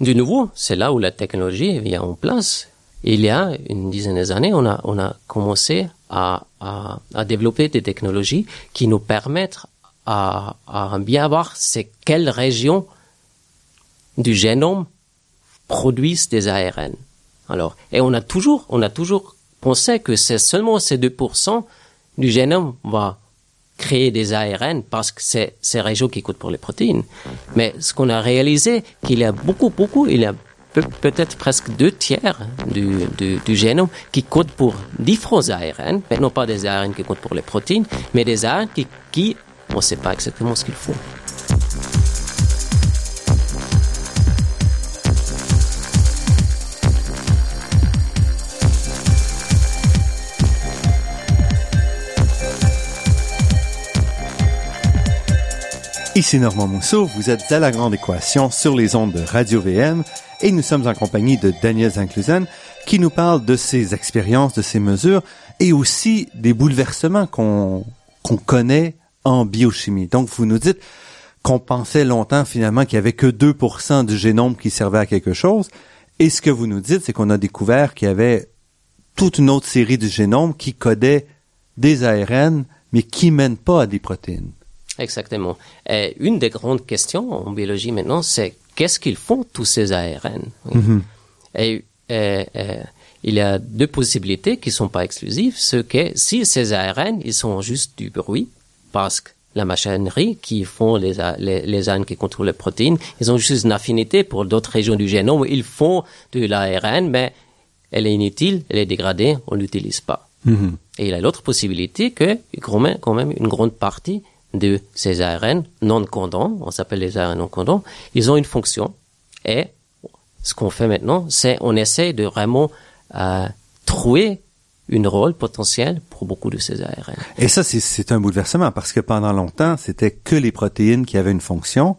de nouveau, c'est là où la technologie vient en place. Il y a une dizaine d'années, on a, on a commencé à, à, à développer des technologies qui nous permettent à, à bien voir c'est quelles régions du génome produisent des ARN. Alors, et on a toujours, on a toujours pensé que c'est seulement ces 2% du génome va créer des ARN parce que c'est ces régions qui coûtent pour les protéines. Mais ce qu'on a réalisé, qu'il y a beaucoup, beaucoup, il y a peut- peut-être presque deux tiers du, du, du génome qui codent pour différents ARN, mais non pas des ARN qui codent pour les protéines, mais des ARN qui, qui on ne sait pas exactement ce qu'ils font. Ici Normand Mousseau, vous êtes à La Grande Équation sur les ondes de Radio VM et nous sommes en compagnie de Daniel Zinclusen qui nous parle de ses expériences, de ses mesures et aussi des bouleversements qu'on qu'on connaît en biochimie. Donc vous nous dites qu'on pensait longtemps finalement qu'il y avait que 2% du génome qui servait à quelque chose et ce que vous nous dites c'est qu'on a découvert qu'il y avait toute une autre série du génome qui codait des ARN mais qui mènent pas à des protéines. Exactement. Et une des grandes questions en biologie maintenant, c'est qu'est-ce qu'ils font tous ces ARN oui. Et il y a deux possibilités qui sont pas exclusives. Ce que si ces ARN, ils sont juste du bruit, parce que la machinerie qui font les, les, les ARN qui contrôlent les protéines, ils ont juste une affinité pour d'autres régions du génome. Ils font de l'ARN, mais elle est inutile, elle est dégradée, on l'utilise pas. Et il y a l'autre possibilité que quand même, quand même une grande partie de ces ARN non condons, on s'appelle les ARN non condons, ils ont une fonction. Et ce qu'on fait maintenant, c'est on essaie de vraiment euh, trouver une rôle potentiel pour beaucoup de ces ARN. Et ça, c'est- c'est un bouleversement parce que pendant longtemps, c'était que les protéines qui avaient une fonction.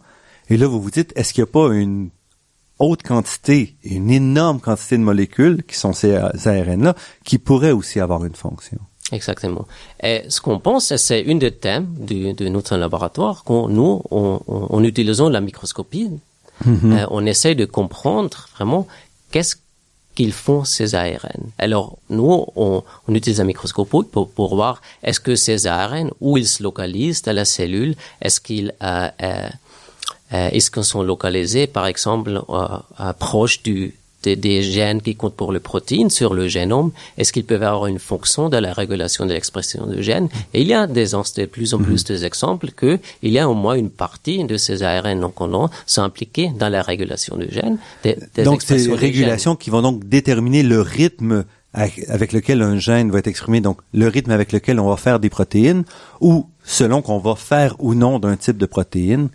Et là, vous vous dites, est-ce qu'il n'y a pas une haute quantité, une énorme quantité de molécules qui sont ces ARN-là, qui pourraient aussi avoir une fonction? Exactement. Et ce qu'on pense, c'est une des thèmes du- de notre laboratoire, qu'on nous, on, on, en utilisant la microscopie, euh, on essaie de comprendre vraiment qu'est-ce qu'ils font ces ARN. Alors, nous, on, on utilise un microscope pour, pour voir est-ce que ces ARN, où ils se localisent dans la cellule, est-ce qu'ils euh, euh, euh, est-ce qu'ils sont localisés, par exemple, euh, proche du, des, des gènes qui comptent pour les protéines sur le génome Est-ce qu'ils peuvent avoir une fonction de la régulation de l'expression de gènes? Et il y a des, de plus en plus des exemples que il y a au moins une partie de ces ARN non condons sont impliqués dans la régulation de gènes. Des, des donc, de régulations qui vont donc déterminer le rythme avec lequel un gène va être exprimé, donc le rythme avec lequel on va faire des protéines, ou selon qu'on va faire ou non d'un type de protéine.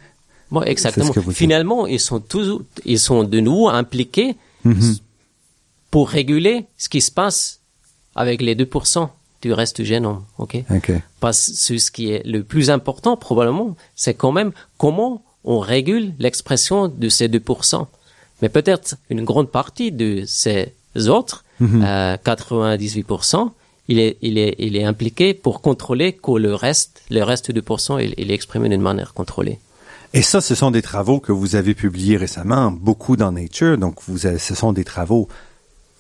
Bon, exactement. Finalement, ils sont toujours, ils sont de nouveau impliqués Mhm. pour réguler ce qui se passe avec les 2% du reste du génome. Ok? OK. Parce que ce qui est le plus important probablement, c'est quand même comment on régule l'expression de ces 2%. Mais peut-être une grande partie de ces autres, euh, 98%, il est, il est, il est impliqué pour contrôler que le reste, le reste de 2%, il, il est exprimé d'une manière contrôlée. Et ça, ce sont des travaux que vous avez publiés récemment, beaucoup dans Nature. Donc, vous avez- ce sont des travaux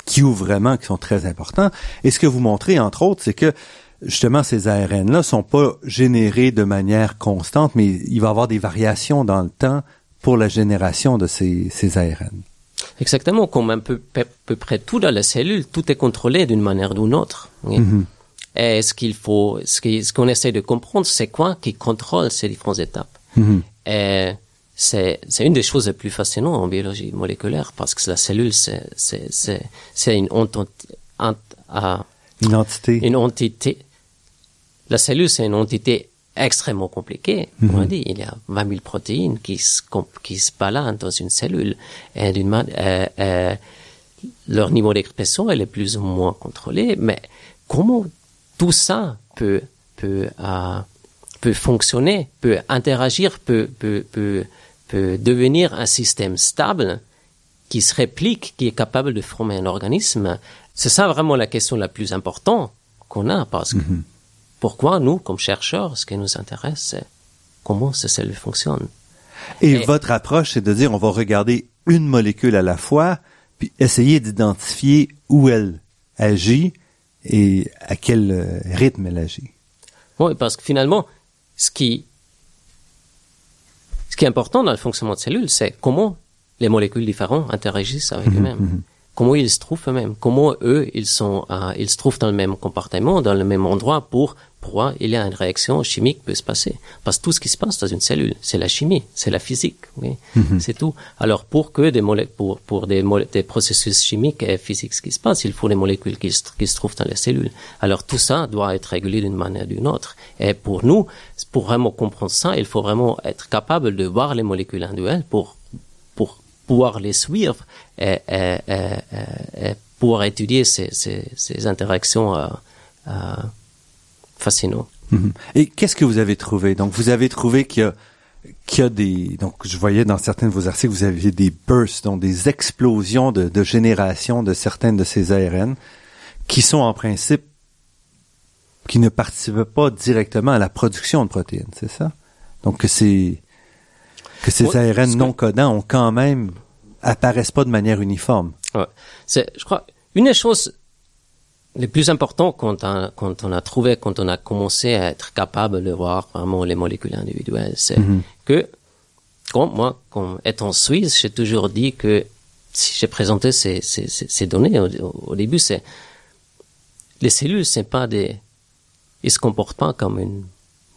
qui ouvrent vraiment, qui sont très importants. Et ce que vous montrez, entre autres, c'est que justement, ces ARN-là sont pas générés de manière constante, mais il va y avoir des variations dans le temps pour la génération de ces, ces ARN. Exactement, comme un peu, peu, peu près tout dans la cellule, tout est contrôlé d'une manière ou d'une autre. oui. Et ce qu'il faut, ce qu'on essaie de comprendre, c'est quoi qui contrôle ces différentes étapes? Mhm. Et c'est, c'est une des choses les plus fascinantes en biologie moléculaire parce que la cellule, c'est, c'est, c'est, c'est une, une entité. Une entité. La cellule, c'est une entité extrêmement compliquée. On a dit, il y a 20 000 protéines qui se, qui se baladent dans une cellule. Et d'une euh, euh, leur niveau d'expression, elle est plus ou moins contrôlée. Mais comment tout ça peut, peut, euh, peut fonctionner, peut interagir, peut, peut, peut, peut devenir un système stable qui se réplique, qui est capable de former un organisme. C'est ça vraiment la question la plus importante qu'on a parce que mhm. pourquoi nous, comme chercheurs, ce qui nous intéresse, c'est comment ces cellules fonctionnent. Et, Et votre approche, c'est de dire on va regarder une molécule à la fois, puis essayer d'identifier où elle agit et à quel euh, rythme elle agit. Oui, parce que finalement, ce qui ce qui est important dans le fonctionnement de cellules, c'est comment les molécules différentes interagissent avec mhm, eux-mêmes. Mhm comment ils se trouvent eux-mêmes, comment eux ils sont, euh, ils se trouvent dans le même comportement, dans le même endroit pour pourquoi il y a une réaction chimique peut se passer? Parce que tout ce qui se passe dans une cellule, c'est la chimie, c'est la physique, oui, mhm. c'est tout. Alors pour que des molécules, pour, pour des, des, processus chimiques et physiques qui se passent, il faut des molécules qui se, qui se trouvent dans les cellules. Alors tout ça doit être régulé d'une manière ou d'une autre. Et pour nous, pour vraiment comprendre ça, il faut vraiment être capable de voir les molécules individuelles pour pouvoir les suivre et, et, et, pouvoir étudier ces, ces, ces interactions euh, euh, fascinantes. Mhm. Et qu'est-ce que vous avez trouvé? Donc, vous avez trouvé qu'il y a qu'il y a des donc je voyais dans certains de vos articles vous aviez des bursts donc des explosions de, de génération de certaines de ces ARN qui sont en principe qui ne participent pas directement à la production de protéines, c'est ça? Donc que c'est que ces ARN non codants ont quand même apparaissent pas de manière uniforme. Ouais. C'est, je crois, une des choses les plus importantes quand on, quand on a trouvé, quand on a commencé à être capable de voir vraiment les molécules individuelles, c'est mm-hmm. que, comme moi, comme étant suisse, j'ai toujours dit que si j'ai présenté ces, ces, ces, données au, début, c'est les cellules, c'est pas des, ils se comportent pas comme une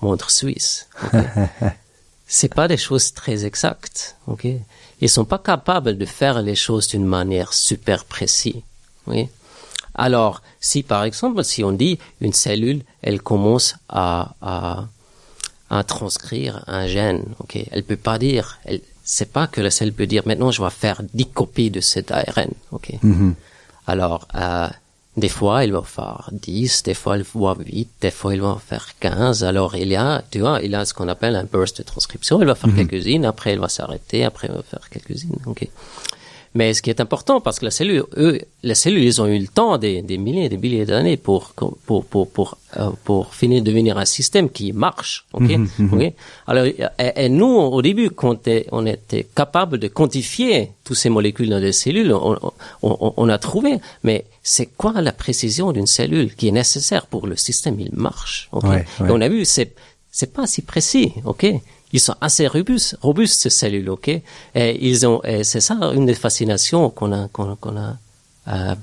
montre suisse. c'est pas des choses très exactes, ok. Ils sont pas capables de faire les choses d'une manière super précise, oui. Alors, si par exemple, si on dit une cellule, elle commence à, à, à transcrire un gène, ok, elle peut pas dire, elle, c'est pas que la cellule peut dire maintenant je vais faire 10 copies de cet ARN, ok. Mm-hmm. Alors, euh, des fois, il va faire 10, des fois, il va 8, des fois, il va faire 15. Alors, il y a, tu vois, il a ce qu'on appelle un burst de transcription. Il va faire mhm. quelques-unes, après, il va s'arrêter, après, il va faire quelques-unes. OK. Mais ce qui est important, parce que la cellule, eux, les cellules, ils ont eu le temps des, des milliers, des milliers d'années pour pour pour pour euh, pour finir de devenir un système qui marche. Ok? Mhm, mhm. Alors, et, nous, au début, quand on était capable de quantifier toutes ces molécules dans les cellules, on, on, on a trouvé. Mais c'est quoi la précision d'une cellule qui est nécessaire pour le système? Il marche. Okay? Et on a vu, c'est c'est pas si précis. Ok? Ils sont assez robustes, robustes ces cellules, ok? Et ils ont, c'est ça une des fascinations qu'on a, qu'on, a. Euh,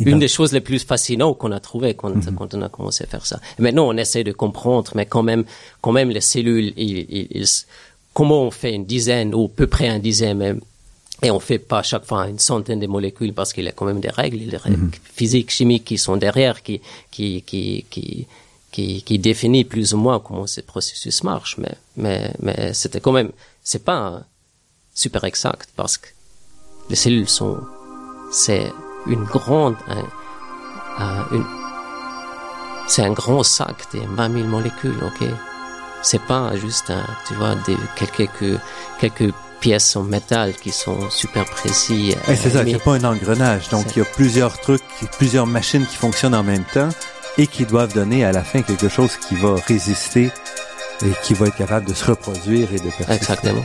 une des choses les plus fascinantes qu'on a trouvées quand, mhm. quand, on a commencé à faire ça. Et maintenant, on essaie de comprendre, mais quand même, quand même, les cellules, ils, comment on fait une dizaine ou à peu près une dizaine, et on fait pas chaque fois une centaine de molécules parce qu'il y a quand même des règles, des règles mhm. physiques, chimiques qui sont derrière, qui, qui, qui, qui, qui, qui définit plus ou moins comment ce processus marche, mais, mais, mais c'était quand même, c'est pas super exact parce que les cellules sont, c'est une grande, une, c'est un grand sac de 20 000 molécules, ok? C'est pas juste, un, tu vois, des, quelques, quelques pièces en métal qui sont super précis. c'est ça, c'est pas un engrenage. Donc, il y a plusieurs trucs, plusieurs machines qui fonctionnent en même temps et qui doivent donner à la fin quelque chose qui va résister et qui va être capable de se reproduire et de persister. Exactement.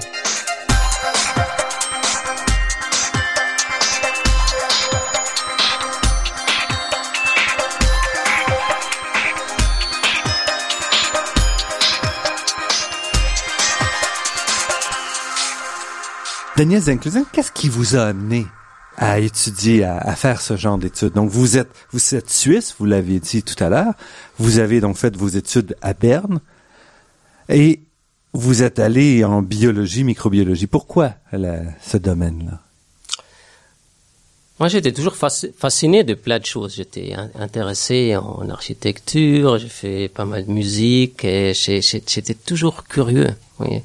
Daniel Zinclusin, qu'est-ce qui vous a amené à étudier, à, faire ce genre d'études. Donc vous êtes vous êtes suisse, vous l'avez dit tout à l'heure. Vous avez donc fait vos études à Berne et vous êtes allé en biologie, microbiologie. Pourquoi ce domaine-là? Moi, j'étais toujours fasciné de plein de choses. J'étais intéressé en architecture, j'ai fait pas mal de musique et j'étais toujours curieux. Oui.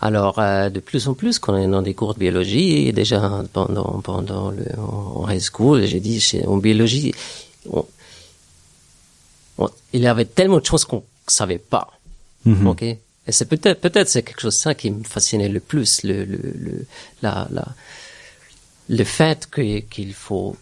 Alors, euh, de plus en plus, quand on est dans des cours de biologie, déjà pendant pendant le en high school, j'ai dit, en biologie, il y avait tellement de choses qu'on savait pas. Mm-hmm. Ok? Et c'est peut-être peut-être c'est quelque chose ça qui me fascinait le plus, le le, le la la le fait qu'il faut,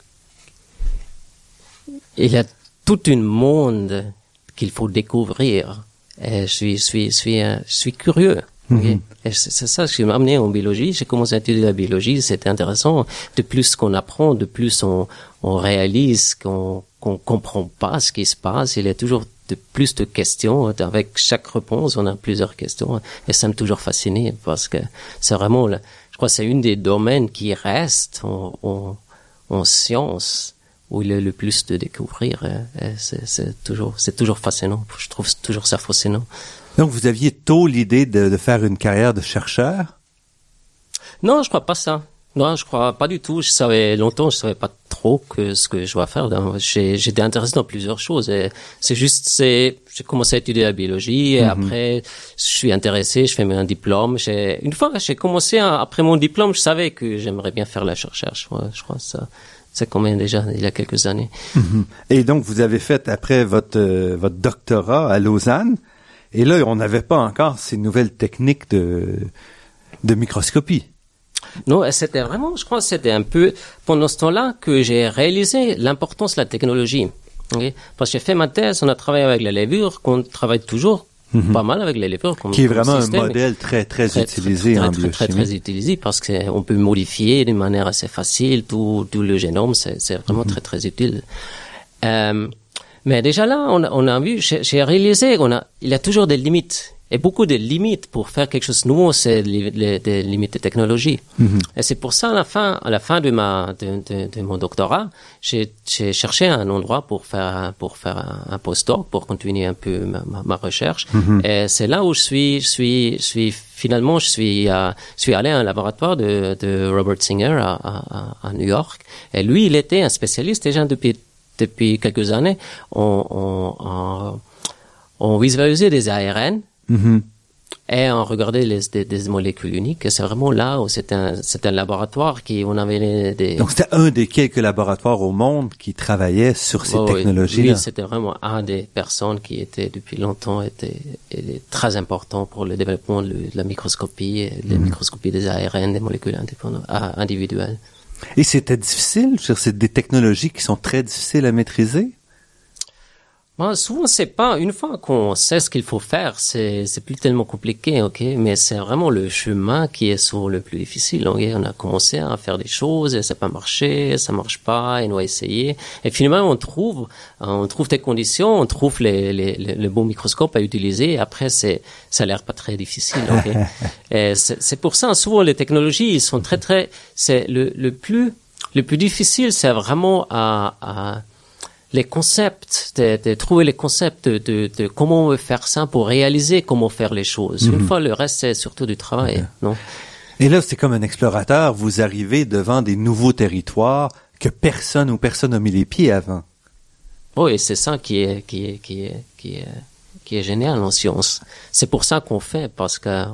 il y a tout un monde qu'il faut découvrir. Et je suis, je suis, je suis, je suis curieux. Mhm. Et c'est ça qui m'a amené en biologie. J'ai commencé à étudier la biologie. C'était intéressant. De plus qu'on apprend, de plus on, on réalise qu'on qu'on comprend pas ce qui se passe. Il y a toujours de plus de questions. Avec chaque réponse, on a plusieurs questions. Et ça m'a toujours fasciné parce que c'est vraiment je crois c'est une des domaines qui reste en, en, science où il y a le plus de découvrir. C'est toujours, c'est toujours fascinant. Je trouve toujours ça fascinant. Donc, vous aviez tôt l'idée de, de, faire une carrière de chercheur? Non, je crois pas ça. Non, je crois pas du tout. Je savais longtemps, je savais pas trop que ce que je dois faire. J'étais intéressé dans plusieurs choses. C'est juste, c'est, j'ai commencé à étudier la biologie et mhm. après, je suis intéressé, je fais un diplôme. Une fois que j'ai commencé, après mon diplôme, je savais que j'aimerais bien faire la recherche. je crois ça. C'est combien déjà il y a quelques années. Mhm. Et donc vous avez fait après votre euh, votre doctorat à Lausanne. Et là, on n'avait pas encore ces nouvelles techniques de de microscopie. Non, c'était vraiment, je crois, c'était un peu pendant ce temps-là que j'ai réalisé l'importance de la technologie. Parce que j'ai fait ma thèse, on a travaillé avec la levure, qu'on travaille toujours mhm. pas mal avec les levures. qui est vraiment un modèle très, très, utilisé en biochimie. Très, très, utilisé parce qu'on peut modifier d'une manière assez facile tout, tout le génome. C'est vraiment mhm. très, très utile. Euh, mais déjà là, on, on a vu, j'ai réalisé qu'on a, il y a toujours des limites et beaucoup de limites pour faire quelque chose de nouveau, c'est des limites de technologie. Mhm. Et c'est pour ça, à la fin, à la fin de ma, de, de, de mon doctorat, j'ai cherché un endroit pour faire, pour faire un, un postdoc, pour continuer un peu ma, ma, recherche. Mhm. Et c'est là où je suis, je suis, je suis, finalement, je suis, euh, je suis allé à un laboratoire de, de Robert Singer à, à, à, New York. Et lui, il était un spécialiste déjà depuis, depuis quelques années. On, on, on, on visualisait des ARN Mm-hmm. Et on regardait les, des, molécules uniques. C'est vraiment là où c'est un, c'est un laboratoire qui, on avait des... Donc c'était un des quelques laboratoires au monde qui travaillait sur ces technologies. Oui, c'était vraiment un des personnes qui était depuis longtemps était, était très important pour le développement de, la microscopie, la mm-hmm. microscopie des ARN, des molécules individuelles. Et c'était difficile, c'est des technologies qui sont très difficiles à maîtriser. Bon, souvent, c'est pas, une fois qu'on sait ce qu'il faut faire, c'est, c'est plus tellement compliqué, ok? Mais c'est vraiment le chemin qui est souvent le plus difficile, ok? On a commencé à faire des choses et ça n'a pas marché, ça marche pas, et on va essayer. Et finalement, on trouve, on trouve des conditions, on trouve les, les, les, le bon microscope à utiliser et après, c'est, ça a l'air pas très difficile, ok? et c'est, c'est pour ça, souvent, les technologies, ils sont très, très, c'est le, le plus, le plus difficile, c'est vraiment à, à les concepts, de, trouver les concepts de, de, comment faire ça pour réaliser comment faire les choses. Une mhm. fois, le reste, c'est surtout du travail, non? Et là, c'est comme un explorateur, vous arrivez devant des nouveaux territoires que personne ou personne n'a mis les pieds avant. Oui, c'est ça qui est, qui est, qui est, qui est, qui est génial en science. C'est pour ça qu'on fait, parce que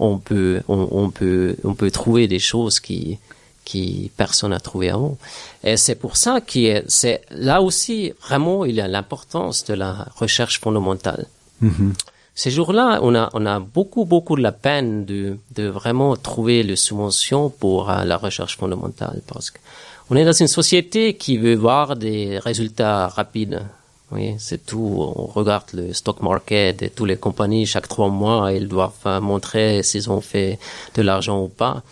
on peut, on, on peut, on peut trouver des choses qui, qui personne n'a trouvé avant. Et c'est pour ça que c'est là aussi vraiment il y a l'importance de la recherche fondamentale. Mm-hmm. Ces jours-là, on a on a beaucoup beaucoup de la peine de de vraiment trouver les subventions pour euh, la recherche fondamentale parce que on est dans une société qui veut voir des résultats rapides. Oui, c'est tout. On regarde le stock market et toutes les compagnies chaque trois mois, elles doivent montrer s'ils ont fait de l'argent ou pas.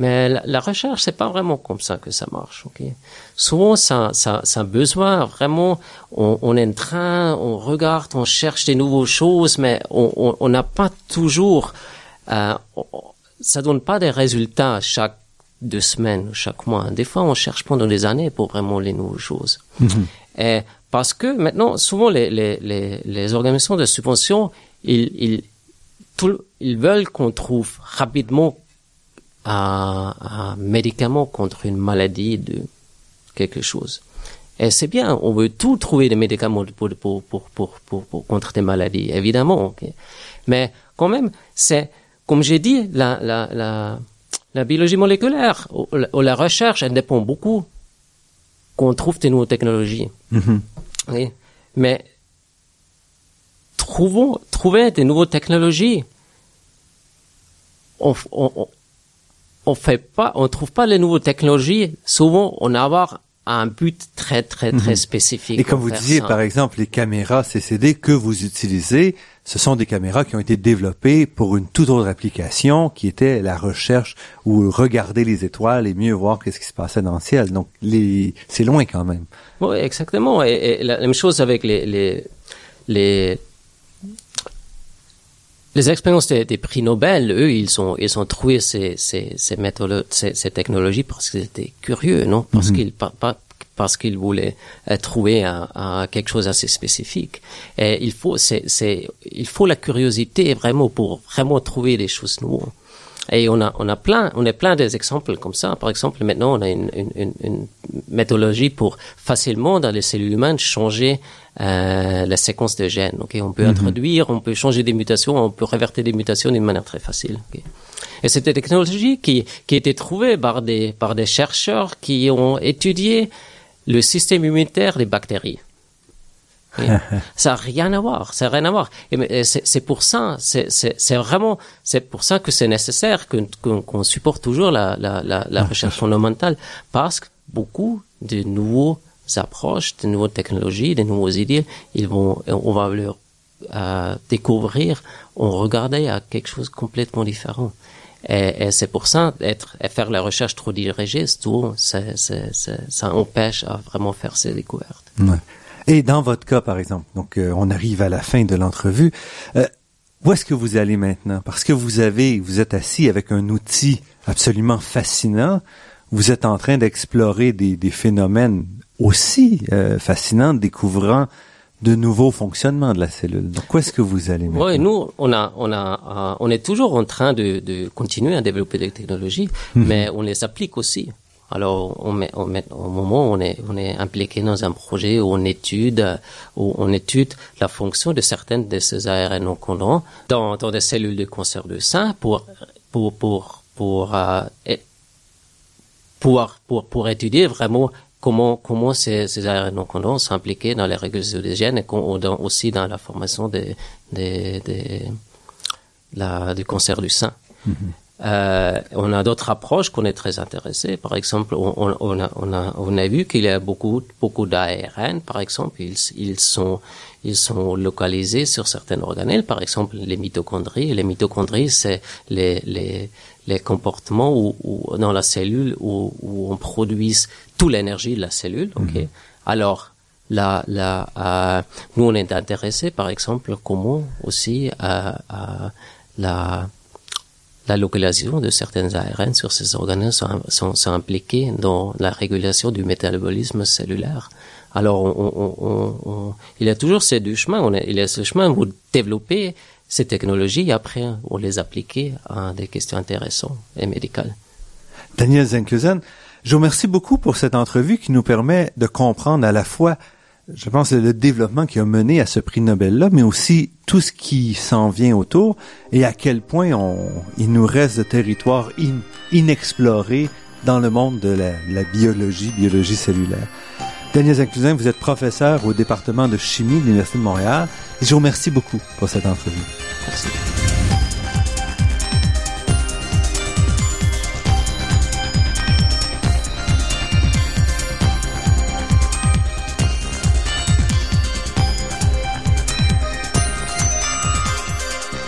Mais la, recherche, c'est pas vraiment comme ça que ça marche. Okay? Souvent, ça, ça, ça a besoin vraiment. On, on est en train, on regarde, on cherche des nouvelles choses, mais on n'a on, pas toujours. Euh, ça donne pas des résultats chaque deux semaines, chaque mois. Des fois, on cherche pendant des années pour vraiment les nouvelles choses. Mhm. Et parce que maintenant, souvent, les, les, les, les organisations de subvention, ils, ils, tout, ils veulent qu'on trouve rapidement un, un médicament contre une maladie de quelque chose. Et c'est bien, on veut tout trouver des médicaments pour, pour, pour, pour, pour, pour contre des maladies, évidemment. ok. Mais quand même, c'est, comme j'ai dit, la, la, la, la biologie moléculaire ou la, ou la recherche, elle dépend beaucoup qu'on trouve des nouvelles technologies. Mhm. Oui. Mais trouvons, trouver des nouvelles technologies, on, on, on- fait pas, on trouve pas les nouvelles technologies. Souvent, on a avoir un but très très très spécifique. Mhm. Et comme vous disiez, ça. par exemple, les caméras CCD que vous utilisez, ce sont des caméras qui ont été développées pour une toute autre application qui était la recherche ou regarder les étoiles et mieux voir qu'est-ce qui se passait dans le ciel. Donc, les, c'est loin quand même. Oui, exactement. Et, et la même chose avec les les les, les expériences des, des prix Nobel. Eux, ils ont ils ont trouvé ces ces ces méthodes, ces, ces technologies parce qu'ils étaient curieux, non? Parce qu'ils pas, pas parce qu'ils voulaient euh, trouver un, un- quelque chose assez spécifique. Et il faut c'est c'est il faut la curiosité vraiment pour vraiment trouver des choses nouvelles. Et on a, on a plein, on a plein des exemples comme ça. Par exemple, maintenant, on a une, une, une, une méthodologie pour facilement dans les cellules humaines changer euh, la séquence de gènes. Ok, on peut introduire, on peut changer des mutations, on peut révertir des mutations d'une manière très facile. ok? Et c'est une technologie qui, qui a été trouvée par des, par des chercheurs qui ont étudié le système immunitaire des bactéries. Ça n'a rien à voir, ça n'a rien à voir. Et et c'est pour ça, c'est vraiment, c'est pour ça que c'est nécessaire qu'on qu'on supporte toujours la, la, la, la recherche fondamentale, parce que beaucoup de nouveaux approches, de nouvelles technologies, de nouveaux idées, ils vont, on va leur euh, découvrir, on regarder à quelque chose complètement différent. Et, et c'est pour ça, être, et faire la recherche trop dirigée, c'est tout, c'est- ça empêche à vraiment faire ces découvertes. Ouais. Et dans votre cas, par exemple, donc euh, on arrive à la fin de l'entrevue. euh, où est-ce que vous allez maintenant? Parce que vous avez, vous êtes assis avec un outil absolument fascinant. Vous êtes en train d'explorer des, des phénomènes aussi euh, fascinants, découvrant de nouveaux fonctionnements de la cellule. Donc, où est-ce que vous allez maintenant? Oui, nous, on a, on a, euh, on est toujours en train de, de continuer à développer des technologies, mais on les applique aussi. Alors, on met, on met, au moment où on est, on est impliqué dans un projet où on étude, où on étude la fonction de certaines de ces ARN non codants dans, dans des cellules de cancer du sein pour, pour, pour, pour, euh, pour, pour, pour étudier vraiment comment, comment ces, ARN non codants sont impliqués dans les régulations des gènes et dans- aussi dans la formation des, des, des, du cancer du sein. Euh, on a d'autres approches qu'on est très intéressés. Par exemple, on, on, a, on, a, on a vu qu'il y a beaucoup, beaucoup d'ARN, par exemple, ils, ils, sont, ils sont localisés sur certains organelles, par exemple les mitochondries. Les mitochondries, c'est les, les, les comportements où, où, dans la cellule où, où on produit toute l'énergie de la cellule. ok? Alors, la, la, euh, nous, on est intéressés, par exemple, comment aussi euh, euh, la la localisation de certaines ARN sur ces organes sont, sont, impliqués dans la régulation du métabolisme cellulaire. Alors, on, on, on, il y a toujours ces deux chemins. Il y a ce chemin pour développer ces technologies et après, on les appliquer à des questions intéressantes et médicales. Daniel Zenkusen, je vous remercie beaucoup pour cette entrevue qui nous permet de comprendre à la fois, je pense, le développement qui a mené à ce prix Nobel-là, mais aussi tout ce qui s'en vient autour et à quel point on, il nous reste de territoires in- inexplorés dans le monde de la, la biologie, biologie cellulaire. Daniel Zenkusen, vous êtes professeur au département de chimie de l'Université de Montréal et je vous remercie beaucoup pour cette entrevue.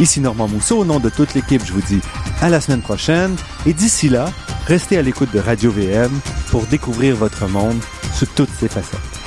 Ici Normand Mousseau, au nom de toute l'équipe, je vous dis à la semaine prochaine et d'ici là, restez à l'écoute de Radio VM pour découvrir votre monde sous toutes ses facettes.